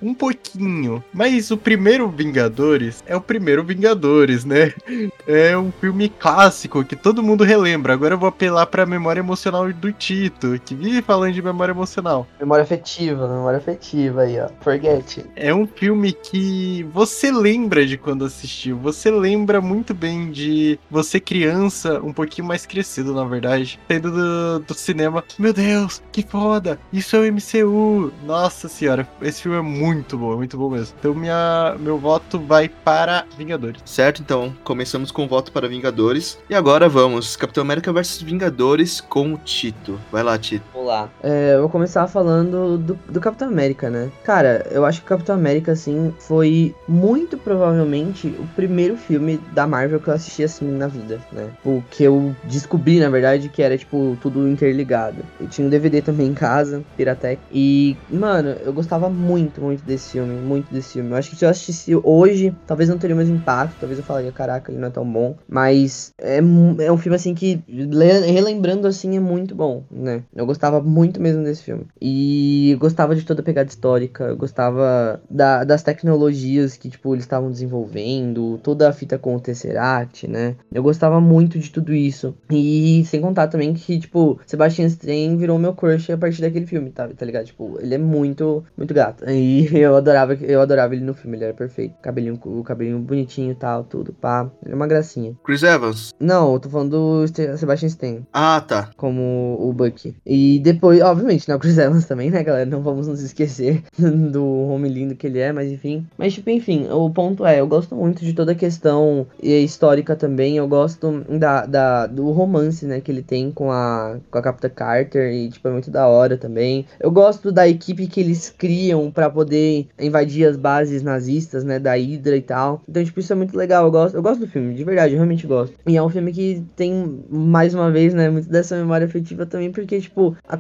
um pouquinho. Mas o primeiro Vingadores é o primeiro Vingadores, né? É um filme clássico que todo mundo relembra. Agora eu vou apelar pra memória emocional do Tito, que vive falando de memória emocional. Memória afetiva, memória afetiva aí, ó. Forget. É um filme que você lembra de quando assistiu. Você lembra muito bem de você criança, um pouquinho mais crescido, na verdade, saindo do, do cinema. Meu Deus, que foda! Isso é o MCU! Nossa senhora, esse filme é muito bom, é muito bom mesmo. Então minha, meu voto vai para Vingadores. Certo, então, começamos com o voto para Vingadores. E agora vamos, Capitão América versus Vingadores com o Tito. Vai lá, Tito. Vamos lá. É, eu vou começar falando do, do Capitão América, né? Cara, eu acho que o Capitão América, assim, foi muito provavelmente o primeiro filme da Marvel que eu assisti, assim, na vida, né? O que eu descobri, na verdade, que era, tipo, tudo interligado. Eu tinha um DVD também em casa, Piratec. E, mano, eu gostava muito, muito desse filme, muito desse filme. Eu acho que se eu assistisse hoje, talvez não teria o mesmo impacto, talvez eu falaria, caraca, ele não é tão bom. Mas é, é um filme, assim, que, le- relembrando, assim, é muito bom, né? Eu gostava muito mesmo desse filme. E gostava de toda a pegada histórica, gostava da- das tecnologias que, tipo, eles estavam desenvolvendo, toda a fita com o Tesseract, né? Eu gostava muito de tudo isso. E sem contar também que, tipo, Sebastian Stan virou meu crush a partir daquele filme, tá, tá ligado? Tipo, ele é muito, muito gato. Exato. E eu adorava, eu adorava ele no filme, ele era perfeito. Cabelinho, o cabelinho bonitinho e tal, tudo, pá. Ele é uma gracinha. Chris Evans. Não, eu tô falando do Sebastian Stan, Ah, tá. como o Bucky. E depois, obviamente, né, o Chris Evans também, né, galera? Não vamos nos esquecer do homem lindo que ele é, mas enfim. Mas, tipo, enfim, o ponto é, eu gosto muito de toda a questão histórica também. Eu gosto da, da, do romance, né, que ele tem com a, com a Capitã Carter. E, tipo, é muito da hora também. Eu gosto da equipe que eles criam pra poder invadir as bases nazistas, né, da Hydra e tal. Então, tipo, isso é muito legal. Eu gosto, eu gosto do filme, de verdade, eu realmente gosto. E é um filme que tem, mais uma vez, né, muito dessa memória afetiva também, porque, tipo, a-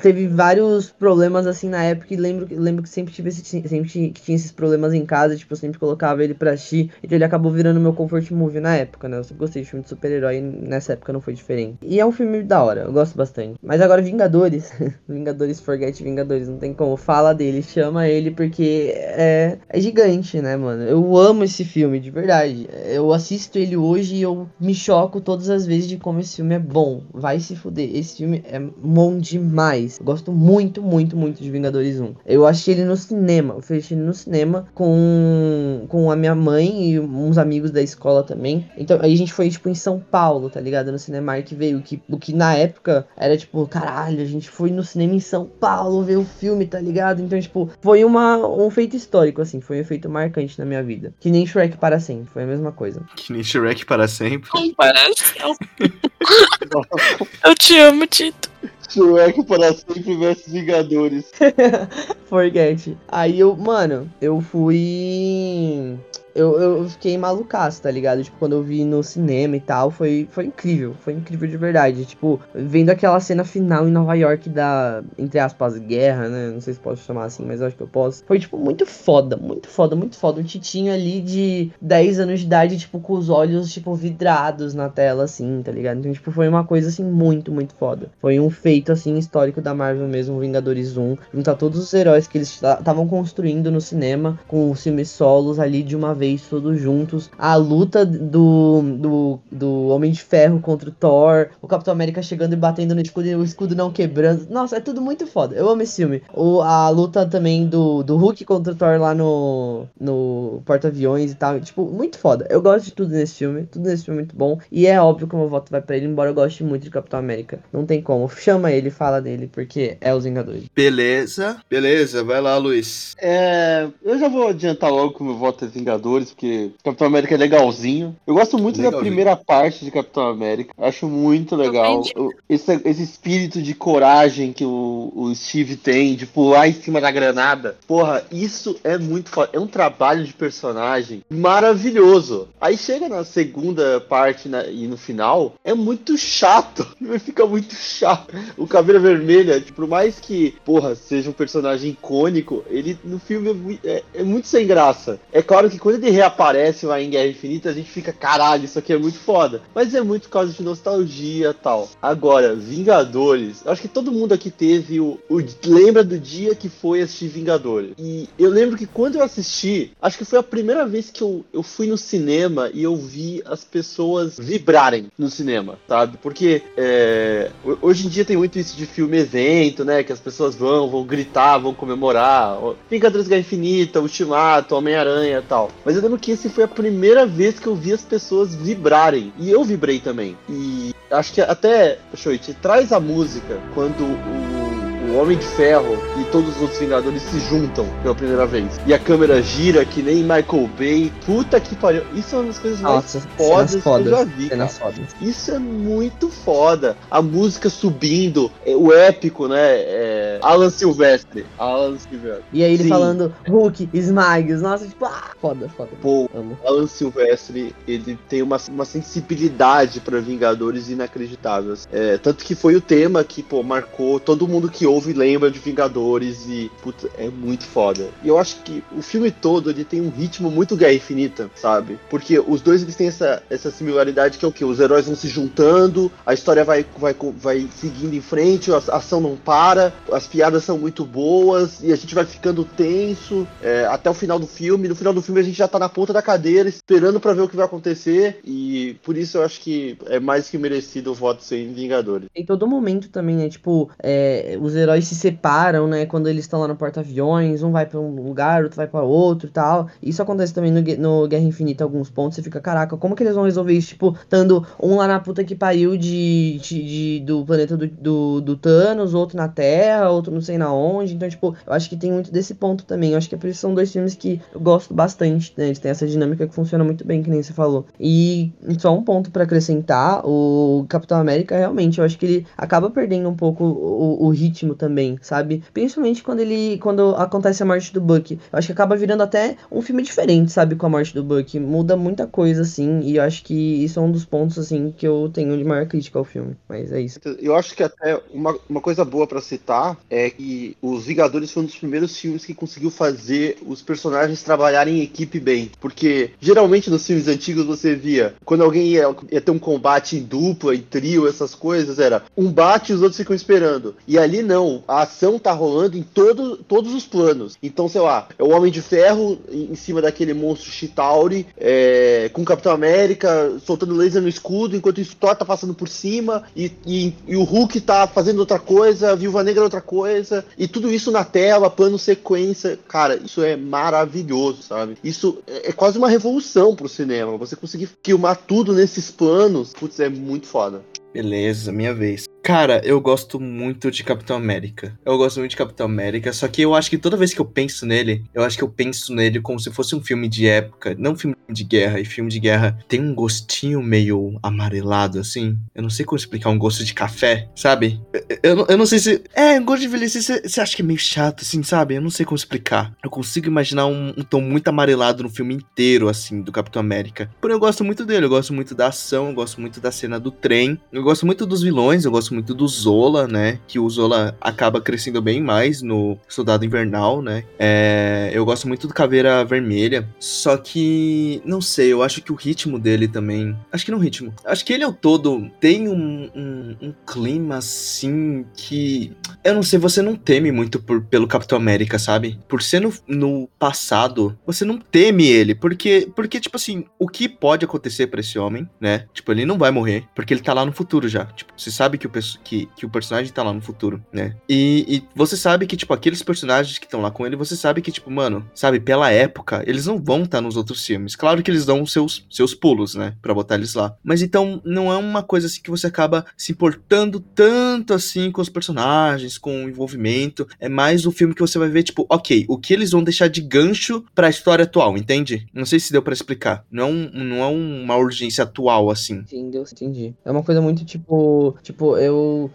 teve vários problemas assim na época e lembro, lembro que sempre tive esse, sempre que tinha esses problemas em casa, tipo, eu sempre colocava ele pra assistir, então ele acabou virando meu comfort movie na época, né? Eu sempre gostei de filme de super-herói nessa época não foi diferente. E é um filme da hora, eu gosto bastante. Mas agora Vingadores, Vingadores Forget Vingadores, não tem como, fala dele, chama ele porque é, é gigante, né, mano? Eu amo esse filme, de verdade. Eu assisto ele hoje e eu me choco todas as vezes de como esse filme é bom. Vai se fuder. Esse filme é bom demais. Eu gosto muito, muito, muito de Vingadores 1. Eu achei ele no cinema. Eu fui ele no cinema com, com a minha mãe e uns amigos da escola também. Então aí a gente foi, tipo, em São Paulo, tá ligado? No Cinemark veio. O que, o que na época era tipo, caralho, a gente foi no cinema em São Paulo ver o filme, tá ligado? Então, tipo, foi uma, um feito histórico, assim. Foi um feito marcante na minha vida. Que nem Shrek para sempre. Foi a mesma coisa. Que nem Shrek para sempre. Comparação. Eu te amo, Tito. Shrek para sempre versus Vingadores. Forget. Aí eu, mano, eu fui. Eu, eu fiquei malucaço, tá ligado? Tipo, quando eu vi no cinema e tal, foi, foi incrível. Foi incrível de verdade. Tipo, vendo aquela cena final em Nova York da, entre aspas, guerra, né? Não sei se posso chamar assim, mas eu acho que eu posso. Foi, tipo, muito foda, muito foda, muito foda. Um titinho ali de 10 anos de idade, tipo, com os olhos, tipo, vidrados na tela, assim, tá ligado? Então, tipo, foi uma coisa, assim, muito, muito foda. Foi um feito, assim, histórico da Marvel mesmo, Vingadores 1. Juntar todos os heróis que eles estavam construindo no cinema, com os filmes solos ali de uma vez, todos juntos. A luta do, do, do Homem de Ferro contra o Thor. O Capitão América chegando e batendo no escudo e o escudo não quebrando. Nossa, é tudo muito foda. Eu amo esse filme. O, a luta também do, do Hulk contra o Thor lá no, no porta-aviões e tal. Tipo, muito foda. Eu gosto de tudo nesse filme. Tudo nesse filme é muito bom. E é óbvio que o meu voto vai pra ele, embora eu goste muito de Capitão América. Não tem como. Chama ele, fala dele, porque é os Vingadores. Beleza. Beleza, vai lá, Luiz. É, eu já vou adiantar logo que o meu voto é Vingadores, porque Capitão América é legalzinho. Eu gosto muito da Legalzinho. primeira parte de Capitão América. Acho muito legal. Esse, esse espírito de coragem que o, o Steve tem, de pular em cima da granada. Porra, isso é muito foda. É um trabalho de personagem maravilhoso. Aí chega na segunda parte na- e no final, é muito chato. Fica muito chato. O Caveira Vermelha, tipo, por mais que, porra, seja um personagem icônico, ele no filme é, é- é muito sem graça. É claro que quando ele reaparece lá em Guerra Infinita, a gente fica, caralho, isso aqui é muito foda. Mas é muito causa de nostalgia e tal. Agora, Vingadores, eu acho que todo mundo aqui teve o, o- Lembra do dia que foi assistir Vingadores. E eu lembro que quando eu assisti, acho que foi a primeira vez que eu, eu fui no cinema e eu vi as pessoas vibrarem no cinema, sabe? Porque é, ho- hoje em dia tem muito isso de filme evento, né? Que as pessoas vão, vão gritar, vão comemorar. Vingadores Guerra Infinita, Ultimato, Homem-Aranha e tal. Mas eu lembro que esse foi a primeira vez que eu vi as pessoas vibrarem. E eu vibrei também. E acho que até, Shoit, traz a música quando o. O Homem de Ferro e todos os outros Vingadores se juntam pela primeira vez. E a câmera gira que nem Michael Bay. Puta que pariu. Isso é uma das coisas Nossa, mais fodas cenas que eu já fodas. vi. fodas. Isso é muito foda. A música subindo, é, o épico, né? É, Alan Silvestre. Alan Silvestre. E aí ele Sim. falando Hulk, Smiles, nossa, tipo, ah, foda, foda. Pô, Amo. Alan Silvestre, ele tem uma, uma sensibilidade pra Vingadores inacreditável. É, tanto que foi o tema que, pô, marcou todo mundo que ouve lembra de Vingadores e, puta, é muito foda. E eu acho que o filme todo, ele tem um ritmo muito Guerra Infinita, sabe? Porque os dois, eles têm essa, essa similaridade que é o que? Os heróis vão se juntando, a história vai, vai, vai seguindo em frente, a ação não para, as piadas são muito boas e a gente vai ficando tenso é, até o final do filme. No final do filme a gente já tá na ponta da cadeira esperando pra ver o que vai acontecer e por isso eu acho que é mais que merecido o voto ser em Vingadores. Em todo momento também, né? Tipo, é, os heróis se separam, né? Quando eles estão lá no porta-aviões, um vai pra um lugar, outro vai pra outro e tal. Isso acontece também no, no Guerra Infinita, alguns pontos. Você fica, caraca, como que eles vão resolver isso? Tipo, estando um lá na puta que pariu de, de, de- do planeta do, do, do Thanos, outro na Terra, outro não sei na onde. Então, tipo, eu acho que tem muito desse ponto também. Eu acho que é por isso são dois filmes que eu gosto bastante, né? Eles têm essa dinâmica que funciona muito bem, que nem você falou. E só um ponto pra acrescentar, o Capitão América, realmente, eu acho que ele acaba perdendo um pouco o, o também, sabe? Principalmente quando ele. Quando acontece a morte do Buck. Eu acho que acaba virando até um filme diferente, sabe, com a morte do Buck. Muda muita coisa, assim, e eu acho que isso é um dos pontos, assim, que eu tenho de maior crítica ao filme. Mas é isso. Eu acho que até uma, uma coisa boa pra citar é que Os Vingadores foi um dos primeiros filmes que conseguiu fazer os personagens trabalharem em equipe bem. Porque geralmente nos filmes antigos você via quando alguém ia, ia ter um combate em dupla, em trio, essas coisas, era um bate e os outros ficam esperando. E ali não, a ação tá rolando em todo, todos os planos. Então, sei lá, é o Homem de Ferro em cima daquele monstro Chitauri, é, com o Capitão América soltando laser no escudo, enquanto isso Thor tá passando por cima, e, e, e o Hulk tá fazendo outra coisa, a Viúva Negra outra coisa, e tudo isso na tela, plano sequência. Cara, isso é maravilhoso, sabe? Isso é, é quase uma revolução pro cinema. Você conseguir filmar tudo nesses planos, putz, é muito foda. Beleza, minha vez. Cara, eu gosto muito de Capitão América. Eu gosto muito de Capitão América, só que eu acho que toda vez que eu penso nele, eu acho que eu penso nele como se fosse um filme de época, não filme de guerra. E filme de guerra tem um gostinho meio amarelado, assim. Eu não sei como explicar um gosto de café, sabe? Eu, eu, eu não sei se. É, um gosto de você- você acha que é meio chato, assim, sabe? Eu não sei como explicar. Eu consigo imaginar um, um tom muito amarelado no filme inteiro, assim, do Capitão América. Porém, eu gosto muito dele, eu gosto muito da ação, eu gosto muito da cena do trem. Eu gosto muito dos vilões, eu gosto muito do Zola, né? Que o Zola acaba crescendo bem mais no Soldado Invernal, né? É, eu gosto muito do Caveira Vermelha. Só que, não sei, eu acho que o ritmo dele também. Acho que não ritmo. Acho que ele ao todo tem um, um, um clima assim que. Eu não sei, você não teme muito por, pelo Capitão América, sabe? Por ser no, no passado, você não teme ele. Porque, porque, tipo assim, o que pode acontecer pra esse homem, né? Tipo, ele não vai morrer, porque ele tá lá no futuro já. Tipo, você sabe que o, perso- que, que o personagem tá lá no futuro, né? E, e você sabe que, tipo, aqueles personagens que estão lá com ele, você sabe que, tipo, mano, sabe, pela época, eles não vão estar nos outros filmes. Claro que eles dão seus, seus pulos, né? Pra botar eles lá. Mas então, não é uma coisa assim que você acaba se importando tanto assim com os personagens, com o envolvimento. É mais o filme que você vai ver, tipo, ok, o que eles vão deixar de gancho pra história atual, entende? Não sei se deu pra explicar. Não é, um, não é uma urgência atual, assim. Entendeu? Entendi. É uma coisa muito tipo, tipo, eu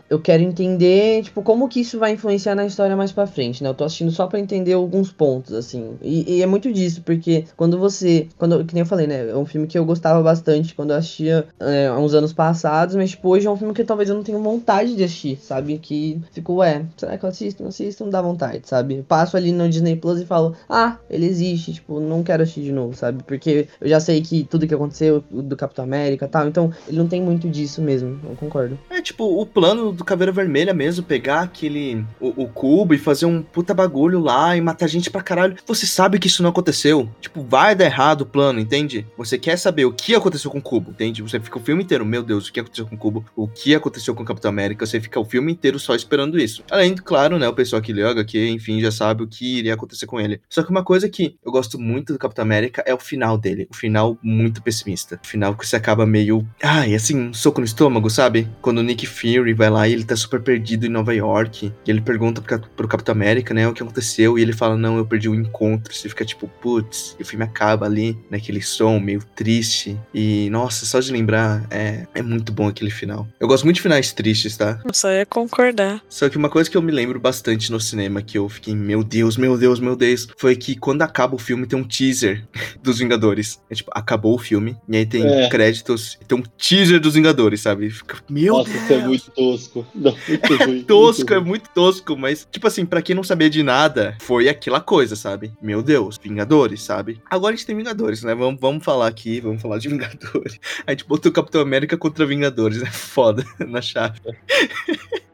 eu quero entender, tipo, como que isso vai influenciar na história mais pra frente, né? Eu tô assistindo só pra entender alguns pontos, assim. E, e é muito disso, porque quando você, quando, que nem eu falei, né? É um filme que eu gostava bastante quando eu assistia é, há uns anos passados, mas tipo, hoje é um filme que talvez eu não tenha vontade de assistir, sabe? Que ficou, ué, será que eu assisto? Não assisto, não dá vontade, sabe? Eu passo ali no Disney Plus e falo, ah, ele existe, tipo, não quero assistir de novo, sabe? Porque eu já sei que tudo que aconteceu do Capitão América e tal, então ele não tem muito disso mesmo, eu concordo. É tipo o plano do Caveira Vermelha mesmo, pegar aquele. O, o cubo e fazer um puta bagulho lá e matar gente pra caralho. Você sabe que isso não aconteceu. Tipo, vai dar errado o plano, entende? Você quer saber o que aconteceu com o cubo, entende? Você fica o filme inteiro, meu Deus, o que aconteceu com o cubo? O que aconteceu com o Capitão América? Você fica o filme inteiro só esperando isso. Além, claro, né, o pessoal que leu HQ, enfim, já sabe o que iria acontecer com ele. Só que uma coisa que eu gosto muito do Capitão América é o final dele. O final muito pessimista. O final que você acaba meio. Ai, assim, um soco no estômago, sabe? Quando o Nick Fury vai lá e ele tá super perdido em Nova York. E ele pergunta pro, Cap- pro Capitão América, né, o que aconteceu. E ele fala, não, eu perdi o encontro. Você fica tipo, putz. E o filme acaba ali, naquele som meio triste. E, nossa, só de lembrar, é, é muito bom aquele final. Eu gosto muito de finais tristes, tá? Eu só ia concordar. Só que uma coisa que eu me lembro bastante no cinema, que eu fiquei, meu Deus, meu Deus, meu Deus, foi que quando acaba o filme tem um teaser dos Vingadores. É tipo, acabou o filme, e aí tem É. créditos, tem um teaser dos Vingadores, sabe? Fica, meu Nossa, Deus! É muito Tosco. Não, muito ruim. tosco, é muito muito tosco, mas, tipo assim, pra quem não sabia de nada, foi aquela coisa, sabe? Meu Deus, Vingadores, sabe? Agora a gente tem Vingadores, né? Vamos, vamos falar aqui, vamos falar de Vingadores. A gente botou Capitão América contra Vingadores, é foda na chave.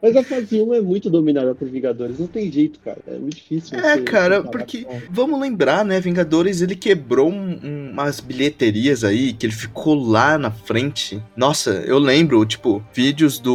Mas a fase 1 é muito dominada por Vingadores, não tem jeito, cara. É muito difícil. É, cara, porque com- vamos lembrar, né? Vingadores ele quebrou um- umas bilheterias aí que ele ficou lá na frente. Nossa, eu lembro, tipo, vídeos do,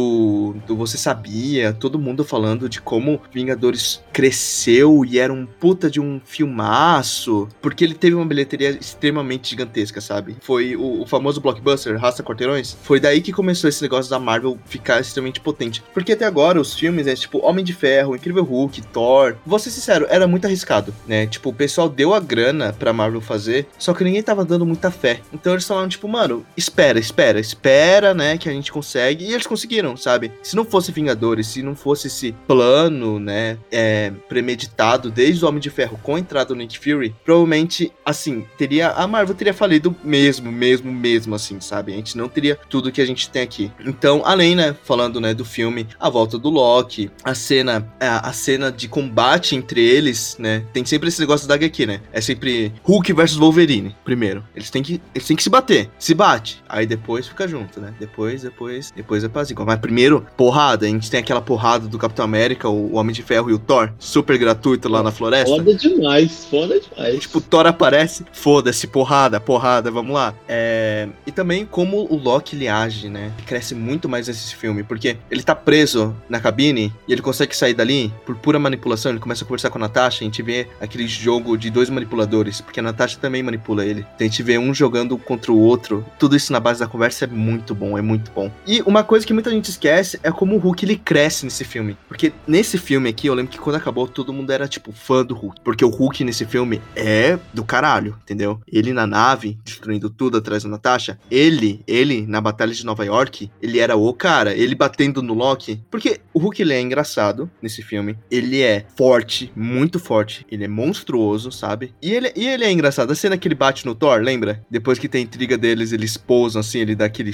do Você Sabia, todo mundo falando de como Vingadores cresceu e era um puta de um filmaço, porque ele teve uma bilheteria extremamente gigantesca, sabe? Foi o, o famoso blockbuster, Raça Quarteirões. Foi daí que começou esse negócio da Marvel ficar extremamente potente. Porque até agora os filmes é tipo Homem de Ferro, Incrível Hulk, Thor. Vou ser sincero, era muito arriscado, né? Tipo, o pessoal deu a grana pra Marvel fazer, só que ninguém tava dando muita fé. Então eles falaram, tipo, mano, espera, espera, espera, né? Que a gente consegue. E eles conseguiram, sabe? Se não fosse Vingadores, se não fosse esse plano, né? É, premeditado desde o Homem de Ferro com a entrada do Nick Fury, provavelmente, assim, teria. A Marvel teria falido mesmo, mesmo, mesmo, assim, sabe? A gente não teria tudo que a gente tem aqui. Então, além, né, falando, né, do filme, a volta do Loki, a cena, a, a cena de combate entre eles, né? Tem sempre esse negócio da HQ, né? É sempre Hulk versus Wolverine, primeiro. Eles têm que, eles têm que se bater. Se bate. Aí depois fica junto, né? Depois, depois, depois é paz igual. Mas primeiro, porrada. A gente tem aquela porrada do Capitão América, o, Homem de Ferro e o Thor, super gratuito lá na floresta. Foda demais, foda demais. Tipo, Thor aparece, foda-se, porrada, porrada, vamos lá. É, E também como o Loki ele age, né? Cresce muito mais nesse filme, porque ele tá preso na cabine e ele consegue sair dali por pura manipulação. Ele começa a conversar com a Natasha, a gente vê aquele jogo de dois manipuladores, porque a Natasha também manipula ele. Então a gente vê um jogando contra o outro. Tudo isso na base da conversa é muito bom, é muito bom. E uma coisa que muita gente esquece é como o Hulk ele cresce nesse filme. Porque nesse filme aqui, eu lembro que quando acabou, todo mundo era tipo fã do Hulk. Porque o Hulk nesse filme é do caralho, entendeu? Ele na nave, destruindo tudo atrás da Natasha. Ele, ele na Batalha de Nova York, ele era o cara. Ele batendo no Loki. Porque o Hulk ele é engraçado nesse filme. Ele é forte, muito forte. Ele é monstruoso, sabe? E ele, e ele é engraçado. A cena que ele bate no Thor, lembra? Depois que tem intriga deles, eles pousam assim, ele dá aquele,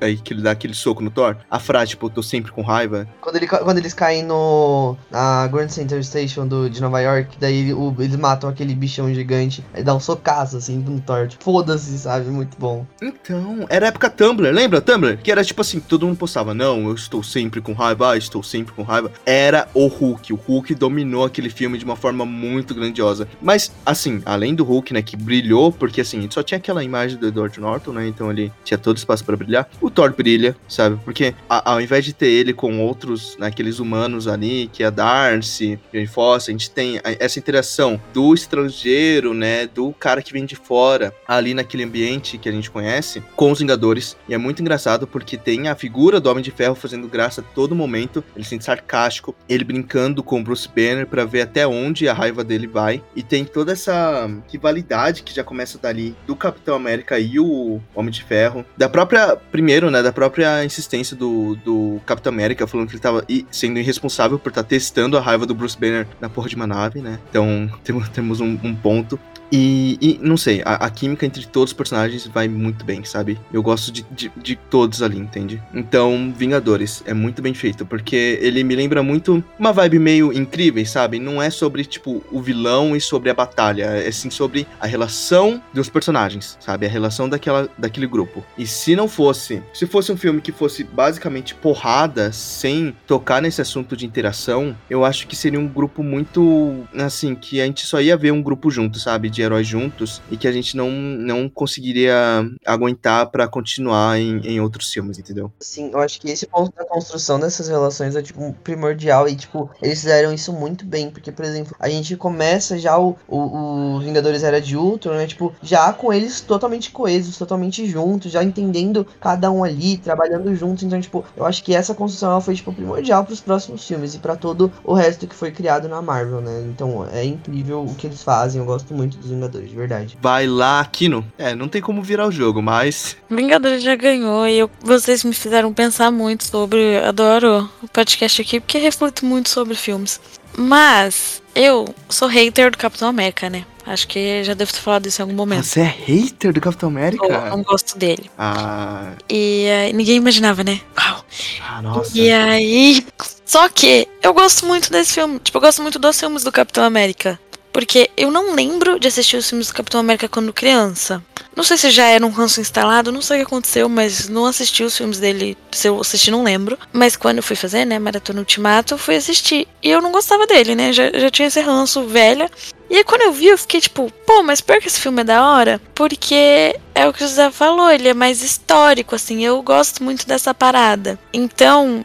é, ele dá aquele soco no Thor. A frase, tipo, tô sempre com raiva. Quando, ele, quando eles caem no. na Grand Center Station do, de Nova York, daí o- eles matam aquele bichão gigante, aí dá um socaço assim no Thor. Tipo, foda-se, sabe? Muito bom. Então, era a época Tumblr, lembra Tumblr? Que era tipo assim, todo mundo postava, não, eu estou sempre com raiva, ah, estou sempre com raiva. Era o Hulk, o Hulk dominou aquele filme de uma forma muito grandiosa. Mas, assim, além do Hulk, né, que brilhou, porque assim, só tinha aquela imagem do Edward Norton, né, então ele tinha todo espaço para brilhar. O Thor brilha, sabe? Porque a- ao invés de ter ele com outros, né, aqueles humanos ali, que é a Darcy, Jane Foster, a gente tem essa interação do estrangeiro, né, do cara que vem de fora, ali naquele ambiente que a gente conhece, com os Vingadores. E é muito engraçado porque tem a figura do Homem de Ferro fazendo graça a todo momento, ele sendo sarcástico, ele brincando com Bruce Banner pra ver até onde a raiva dele vai. E tem toda essa rivalidade que já começa dali do Capitão América e o Homem de Ferro. Da própria, primeiro, né, da própria insistência do, do Capitão América falando que ele tava sendo irresponsável por estar testando a raiva do Bruce Banner na porra de uma nave, né? Então temos, temos um, um ponto. E, e, não sei, a, a química entre todos os personagens vai muito bem, sabe? Eu gosto de, de, de todos ali, entende? Então, Vingadores é muito bem feito, porque ele me lembra muito uma vibe meio incrível, sabe? Não é sobre, tipo, o vilão e sobre a batalha, é sim sobre a relação dos personagens, sabe? A relação daquela, daquele grupo. E se não fosse, se fosse um filme que fosse basicamente porrada, sem tocar nesse assunto de interação, eu acho que seria um grupo muito, assim, que a gente só ia ver um grupo junto, sabe? De heróis juntos, e que a gente não, não conseguiria aguentar pra continuar em, em outros filmes, entendeu? Sim, eu acho que esse ponto da construção dessas relações é, tipo, primordial. E, tipo, eles fizeram isso muito bem. Porque, por exemplo, a gente começa já o, o, o Vingadores Era de Ultron, né? Tipo, já com eles totalmente coesos, totalmente juntos, já entendendo cada um ali, trabalhando juntos. Então, tipo, eu acho que essa construção ela foi, tipo, primordial pros próximos filmes e pra todo o resto que foi criado na Marvel, né? Então, é incrível o que eles fazem. Eu gosto muito dos Vingadores, de verdade. Vai lá, Kino. É, não tem como virar o jogo, mas Vingadores já ganhou e eu- vocês me fizeram pensar muito sobre. Adoro o podcast aqui porque reflito muito sobre filmes. Mas eu sou hater do Capitão América, né? Acho que já devo ter falado isso em algum momento. Você é hater do Capitão Eu América? não gosto dele. Ah, E eh, ninguém imaginava, né? Uau. ah, nossa. E aí. Só que eu gosto muito desse filme. Tipo, eu gosto muito dos filmes do Capitão América. Porque eu não lembro de assistir os filmes do Capitão América quando criança. Não sei se já era um ranço instalado, não sei o que aconteceu, mas não assisti os filmes dele. Se eu assisti, não lembro. Mas quando eu fui fazer, né, Maratona Ultimato, eu fui assistir. E eu não gostava dele, né? Já, já tinha esse ranço velha. E aí quando eu vi, eu fiquei tipo, pô, mas pior que esse filme é da hora, porque é o que o José falou, ele é mais histórico, assim, eu gosto muito dessa parada. Então,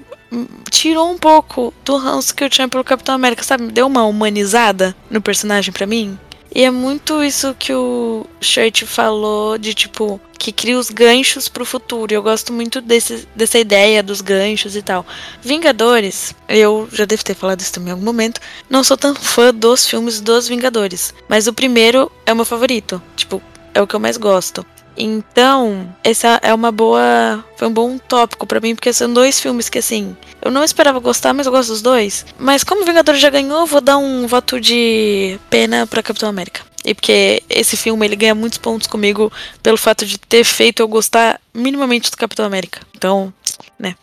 tirou um pouco do ranço que eu tinha pelo Capitão América, sabe? Deu uma humanizada no personagem pra mim. E é muito isso que o Shirt falou de tipo que cria os ganchos pro futuro. Eu gosto muito desse, dessa ideia dos ganchos e tal. Vingadores, eu já devo ter falado isso também em algum momento. Não sou tão fã dos filmes dos Vingadores, mas o primeiro é o meu favorito. Tipo, é o que eu mais gosto. Então, essa é uma boa. Foi um bom tópico pra mim, porque são dois filmes que, assim, eu não esperava gostar, mas eu gosto dos dois. Mas como o Vingador já ganhou, vou dar um voto de pena pra Capitão América. E porque esse filme ele ganha muitos pontos comigo pelo fato de ter feito eu gostar minimamente do Capitão América. Então,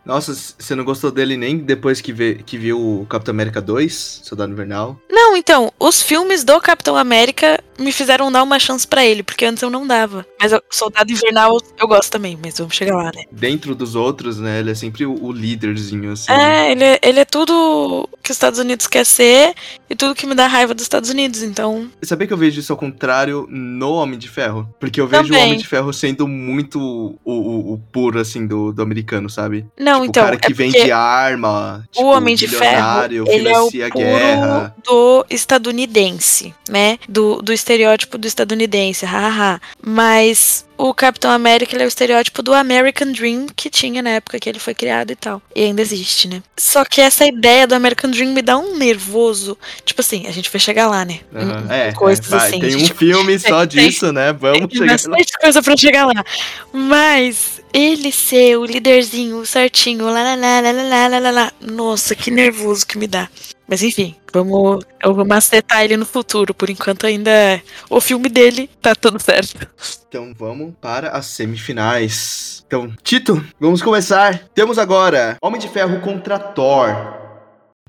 Nossa, c- você não gostou dele nem depois que, vê, que viu o Capitão América 2, Soldado Invernal? Não, então, os filmes do Capitão América me fizeram dar uma chance pra ele, porque antes eu não dava. Mas o Soldado Invernal eu gosto também, mas vamos chegar lá, né? Dentro dos outros, né? Ele é sempre o, o líderzinho, assim. É, ele, é- ele é tudo que os Estados Unidos quer ser e tudo que me dá raiva dos Estados Unidos, então. Sabia que eu vejo isso ao contrário no Homem de Ferro? Porque eu vejo Também. o Homem de Ferro sendo muito o, o, o puro, assim, do, do americano, sabe? Não, Tipo, então. o cara que é vende arma, tipo, o Homem de Ferro, ele é o puro guerra. do estadunidense, né? Do, do estereótipo do estadunidense, haha. Mas o Capitão América é o estereótipo do American Dream que tinha na época que ele foi criado e tal. E ainda existe, né? Só que essa ideia do American Dream me dá um nervoso. Tipo assim, a gente vai chegar lá, né? Em É, é, coisas vai, assim. tem de, um tipo, filme só tem- disso, né? Vamos tem chegar lá. bastante coisa pra chegar lá. Mas ele ser o líderzinho, certinho, lá, lá, lá, lá, lá, lá, lá, lá. Nossa, que nervoso que me dá. Mas enfim, vamos. Eu vou macetar ele no futuro. Por enquanto ainda é o filme dele, tá tudo certo. Então vamos para as semifinais. Então, Tito, vamos começar. Temos agora Homem de Ferro contra Thor.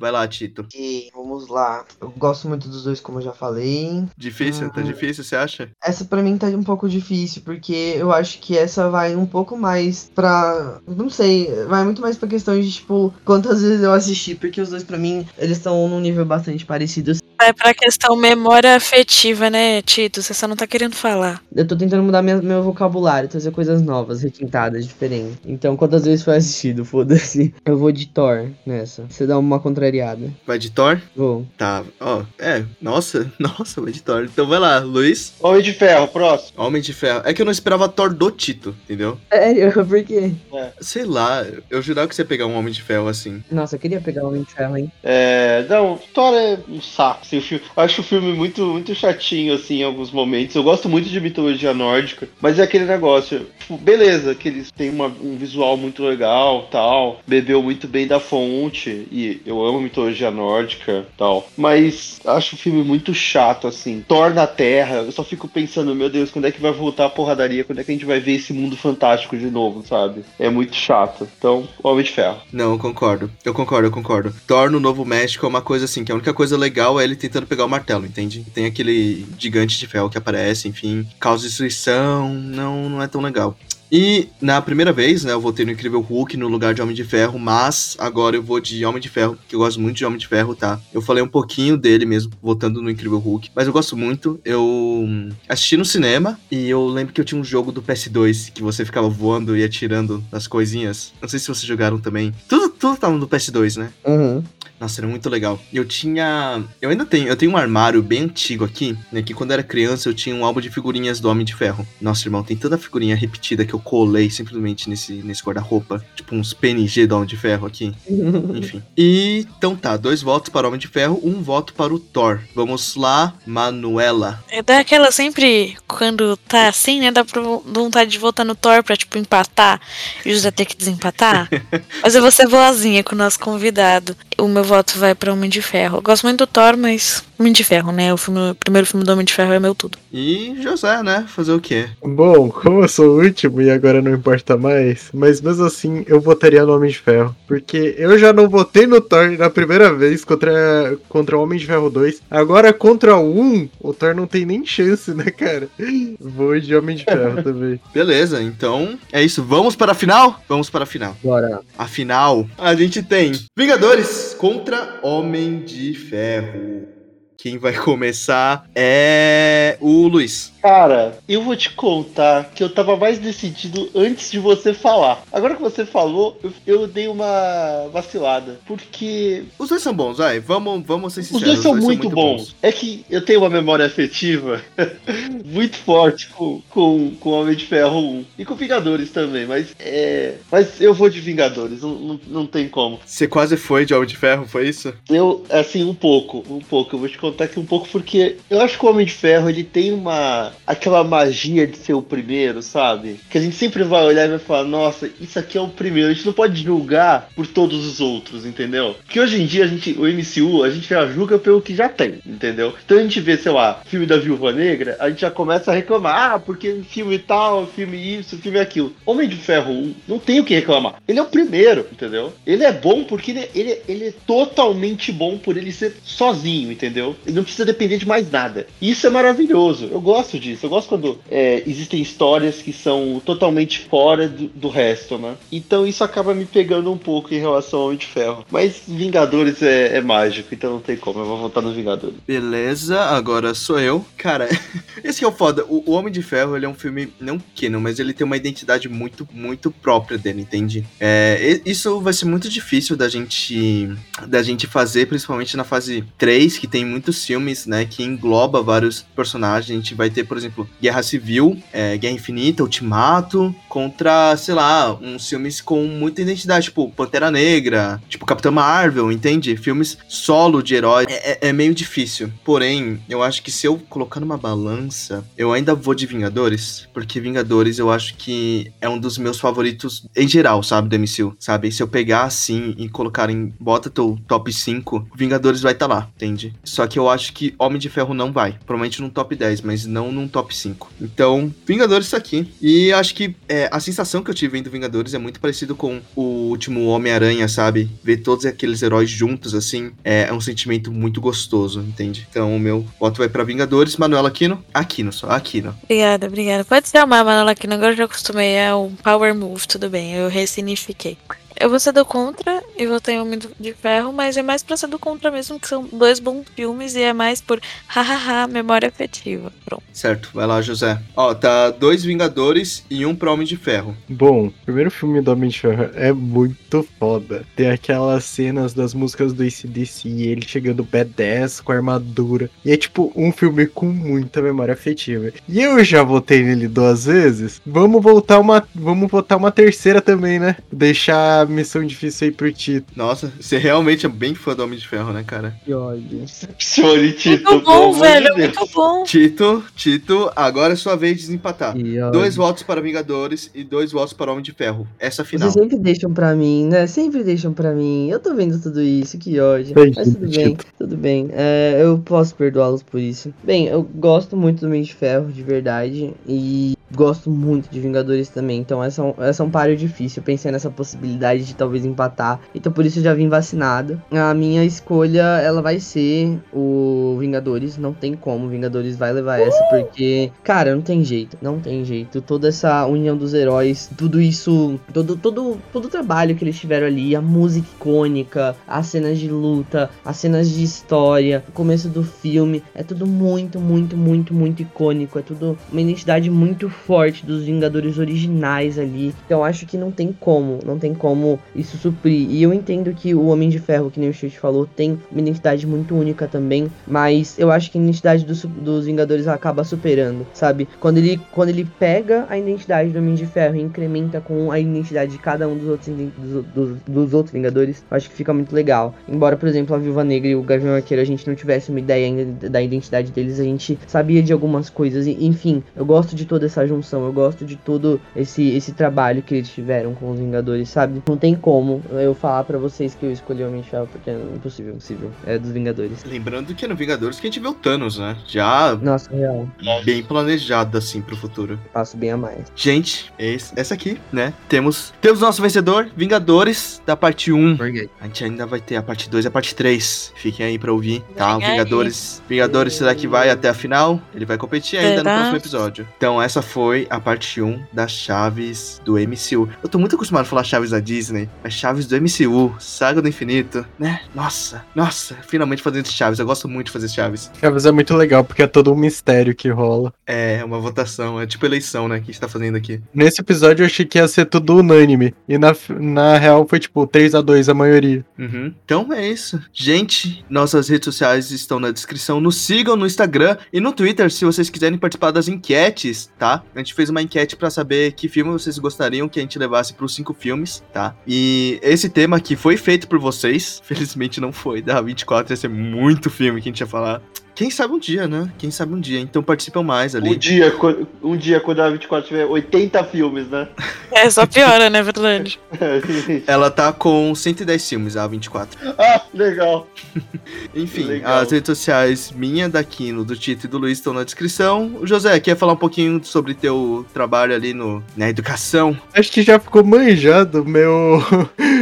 Vai lá, Tito. Ok, vamos lá. Eu gosto muito dos dois, como eu já falei. Difícil? Tá Uhum. difícil, você acha? Essa pra mim tá um pouco difícil, porque eu acho que essa vai um pouco mais pra. Não sei, vai muito mais pra questão de, tipo, quantas vezes eu assisti, porque os dois pra mim, eles estão num nível bastante parecido. Vai pra questão memória afetiva, né, Tito? Você só não tá querendo falar. Eu tô tentando mudar minha- meu vocabulário, trazer coisas novas, requintadas, diferentes. Então, quantas vezes foi assistido? Foda-se. Eu vou de Thor nessa. Você dá uma contrariada. Vai de Thor? Vou. Tá, ó, é, nossa, nossa, vai de Thor. Então vai lá, Luiz. Homem de Ferro, próximo. Homem de Ferro. É que eu não esperava Thor do Tito, entendeu? Sério? Por quê? Sei lá, eu jurava que você ia pegar um Homem de Ferro assim. Nossa, eu queria pegar o Homem de Ferro, hein? É, não, Thor é um saco. Assim, o filme, acho o filme muito, muito chatinho, assim, em alguns momentos. Eu gosto muito de mitologia nórdica, mas é aquele negócio, tipo, beleza, que eles têm uma- um visual muito legal, tal, bebeu muito bem da fonte, e eu amo mitologia nórdica, tal, mas acho o filme muito chato, assim. Thor na Terra, eu só fico pensando, meu Deus, quando é que vai voltar a porradaria? Quando é que a gente vai ver esse mundo fantástico de novo, sabe? É muito chato. Então, Homem de Ferro. Não, eu concordo. Eu concordo, eu concordo. Thor no Novo México uma coisa assim, que a única coisa legal é ele tentando pegar o martelo, entende? Tem aquele gigante de ferro que aparece, enfim, causa destruição, não, não é tão legal. E na primeira vez, né, eu votei no Incrível Hulk no lugar de Homem de Ferro, mas agora eu vou de Homem de Ferro, que eu gosto muito de Homem de Ferro, tá? Eu falei um pouquinho dele mesmo, votando no Incrível Hulk, mas eu gosto muito. Eu assisti no cinema e eu lembro que eu tinha um jogo do PS2 que você ficava voando e atirando nas coisinhas. Não sei se vocês jogaram também. Tudo, tudo tava no PS2, né? Uhum. Nossa, era muito legal. E eu tinha. Eu ainda tenho. Eu tenho um armário bem antigo aqui, né? Que quando eu era criança eu tinha um álbum de figurinhas do Homem de Ferro. Nossa, irmão, tem tanta figurinha repetida que eu colei simplesmente nesse, nesse guarda-roupa. Tipo uns PNG do Homem de Ferro aqui. Enfim. E então tá, dois votos para o Homem de Ferro, um voto para o Thor. Vamos lá, Manuela. É daquela sempre, quando tá assim, né? Dá pra vontade de votar no Thor pra, tipo, empatar e o José ter que desempatar. Mas eu vou ser boazinha com o nosso convidado. O meu voto vai pra Homem de Ferro. Eu gosto muito do Thor, mas Homem de Ferro, né? O, filme, o primeiro filme do Homem de Ferro é meu tudo. E José, né? Fazer o quê? Bom, como eu sou o último e agora não importa mais, mas mesmo assim eu votaria no Homem de Ferro. Porque eu já não votei no Thor na primeira vez contra, contra o Homem de Ferro 2. Agora contra o 1, o Thor não tem nem chance, né, cara? Vou de Homem de Ferro também. Beleza, então é isso. Vamos para a final? Vamos para a final. Bora. A final, a gente tem Vingadores contra Homem de Ferro. Quem vai começar é o Luiz. Cara, eu vou te contar que eu tava mais decidido antes de você falar. Agora que você falou, eu, eu dei uma vacilada. Porque Os dois são bons, vai. Vamos, vamos ser os sinceros. dois são muito bons. É que eu tenho uma memória afetiva muito forte com, com, com Homem de Ferro 1. E com Vingadores também, mas é. Mas eu vou de Vingadores, não, não, não tem como. Você quase foi de Homem de Ferro, foi isso? Eu, assim, um pouco, um pouco. Eu vou te contar aqui um pouco porque eu acho que o Homem de Ferro ele tem uma. aquela magia de ser o primeiro, sabe? Que a gente sempre vai olhar e vai falar, nossa, isso aqui é o primeiro. A gente não pode julgar por todos os outros, entendeu? Porque hoje em dia a gente, o MCU, a gente já julga pelo que já tem, entendeu? Então a gente vê, sei lá, filme da Viúva Negra, a gente já começa a reclamar, ah, porque filme tal, filme isso, filme aquilo. Homem de Ferro 1, não tem o que reclamar. Ele é o primeiro, entendeu? Ele é bom porque ele, ele, ele é totalmente bom por ele ser sozinho, entendeu? Ele não precisa depender de mais nada. Isso é maravilhoso. Eu gosto disso. Eu gosto quando é, existem histórias que são totalmente fora do, do resto, né? Então isso acaba me pegando um pouco em relação ao Homem de Ferro. Mas Vingadores é, é mágico, então não tem como. Eu vou votar no Vingadores. Beleza, agora sou eu. Cara, esse é o foda. O, o Homem de Ferro, ele é um filme não pequeno, mas ele tem uma identidade muito, muito própria dele, entende? É, isso vai ser muito difícil da gente, da gente fazer, principalmente na fase 3, que tem muitos filmes, né, que engloba vários personagens. A gente vai ter, por exemplo, Guerra Civil, é, Guerra Infinita, Ultimato, contra, sei lá, uns filmes com muita identidade, tipo Pantera Negra, tipo Capitã Marvel, entende? Filmes solo de herói. É, é- é meio difícil. Porém, eu acho que se eu colocar numa balança, eu ainda vou de Vingadores, porque Vingadores eu acho que é um dos meus favoritos em geral, sabe, do MCU, sabe? Se eu pegar assim e colocar em bota teu top 5, Vingadores vai estar lá, entende? Só que eu acho que Homem de Ferro não vai, provavelmente num top 10, mas não num top 5. Então, Vingadores tá aqui. E acho que é, a sensação que eu tive vendo Vingadores é muito parecido com o último Homem-Aranha, sabe? Ver todos aqueles heróis juntos, assim, é, é um sentimento muito gostoso, entende? Então, o meu voto vai pra Vingadores. Manuela Aquino? Aquino só, Aquino. Obrigada, obrigada. Pode ser uma Manoela aqui, agora eu já acostumei. É um power move, tudo bem. Eu ressignifiquei. Eu vou ser do contra e votei em Homem de Ferro, mas é mais pra ser do contra mesmo, que são dois bons filmes e é mais por hahaha, memória afetiva. Pronto. Certo, vai lá, José. Ó, tá dois Vingadores e um pro Homem de Ferro. Bom, o primeiro filme do Homem de Ferro é muito foda. Tem aquelas cenas das músicas do ACDC, ele chegando B10 com armadura. E é tipo um filme com muita memória afetiva. E eu já votei nele duas vezes. Vamos voltar uma. Vamos votar uma terceira também, né? Deixar a missão difícil aí pro Tito. Nossa, você realmente é bem fã do Homem de Ferro, né, cara? Que ódio. Decepcione, Tito. Muito bom, de velho, Deus. muito bom. Tito, Tito, agora é sua vez de desempatar. Dois votos para Vingadores e dois votos para Homem de Ferro. Essa é a final. Vocês sempre deixam pra mim, né? Sempre deixam pra mim. Eu tô vendo tudo isso, que ódio. Mas tudo bem, tudo bem. É, eu posso perdoá-los por isso. Bem, eu gosto muito do Homem de Ferro, de verdade. E gosto muito de Vingadores também. Então essa, é um- essa é um páreo difícil. Eu pensei nessa possibilidade de talvez empatar. Então por isso eu já vim vacinado. A minha escolha, ela vai ser o Vingadores. Não tem como. Vingadores vai levar essa. Porque, cara, não tem jeito. Não tem jeito. Toda essa união dos heróis, tudo isso. Todo, todo, todo o trabalho que eles tiveram ali. A música icônica, as cenas de luta, as cenas de história, o começo do filme. É tudo muito, muito, muito, muito icônico. É tudo uma identidade muito forte dos Vingadores originais ali. Então acho que não tem como, não tem como isso suprir. E eu entendo que o Homem de Ferro, que nem o Chute falou, tem uma identidade muito única também. Mas eu acho que a identidade dos, dos Vingadores acaba superando, sabe? Quando ele, quando ele pega a identidade do Homem de Ferro e incrementa com a identidade de cada um dos outros, dos, dos, dos outros Vingadores, eu acho que fica muito legal. Embora, por exemplo, a Viúva Negra e o Gavião Arqueiro a gente não tivesse uma ideia ainda da identidade deles, a gente sabia de algumas coisas. Enfim, eu gosto de toda essa junção. Eu gosto de todo esse, esse trabalho que eles tiveram com os Vingadores, sabe? Não tem como eu falar pra vocês que eu escolhi o Ferro, porque é impossível, impossível. É dos Vingadores. Lembrando que é no Vingadores que a gente vê o Thanos, né? Já Nossa, real. bem planejado, assim, pro futuro. Passo bem a mais. Gente, esse- essa aqui, né? Temos temos nosso vencedor, Vingadores, da parte 1. Forguei. A gente ainda vai ter a parte 2 e a parte 3. Fiquem aí pra ouvir, tá? O. Vingadores. Vingadores, será que vai até a final? Ele vai competir ainda Será? no próximo episódio. Então, essa foi a parte 1 das chaves do MCU. Eu tô muito acostumado a falar chaves da Disney, mas chaves do MCU, Saga do Infinito, né? Nossa, nossa, finalmente fazendo chaves. Eu gosto muito de fazer chaves. Chaves é muito legal, porque é todo um mistério que rola. É uma votação, é tipo eleição, né? Que a gente tá fazendo aqui. Nesse episódio eu achei que ia ser tudo unânime. E na, na real foi tipo 3 a 2 a maioria. Uhum. Então é isso. Gente, nossas redes sociais estão na descrição. Nos sigam no Instagram e no Twitter se vocês quiserem participar das enquetes, tá? A gente fez uma enquete pra saber que filme vocês gostariam que a gente levasse pros cinco filmes, tá? E esse tema aqui foi feito por vocês. Felizmente não foi. Da 24 ia ser muito filme que a gente ia falar. Quem sabe um dia, né? Quem sabe um dia. Então participam mais Um ali. dia, co- um dia, quando a 24 tiver 80 filmes, né? É, só piora, né, verdade? Ela tá com 110 filmes, a 24. ah, legal. Enfim, Legal. as redes sociais minha, da Kino, do Tito e do Luiz estão na descrição. O José, quer falar um pouquinho sobre teu trabalho ali no, na educação? Acho que já ficou manjado meu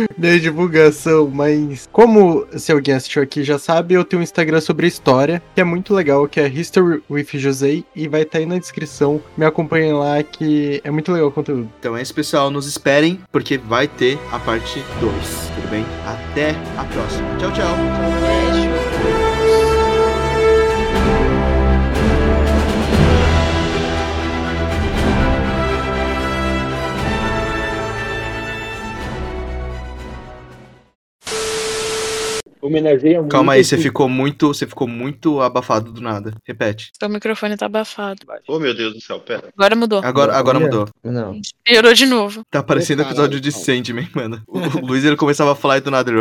minha divulgação, mas como se alguém assistiu aqui já sabe, eu tenho um Instagram sobre história, que é muito legal, que é History with José, e vai estar aí na descrição. Me acompanhem lá, que é muito legal o conteúdo. Então é isso, pessoal. Nos esperem, porque vai ter a parte 2, tudo bem? Até a próxima. Tchau, tchau. Beijo. Homenageia muito. Calma aí, você ficou muito. Você ficou muito abafado do nada. Repete. Seu microfone tá abafado. Oh, meu Deus do céu, pera. Agora mudou. Agora, agora mudou. Não. Piorou de novo. Tá parecendo Ô, episódio de. Sandman, mano. O, o Luiz ele começava a falar e do nada. ele-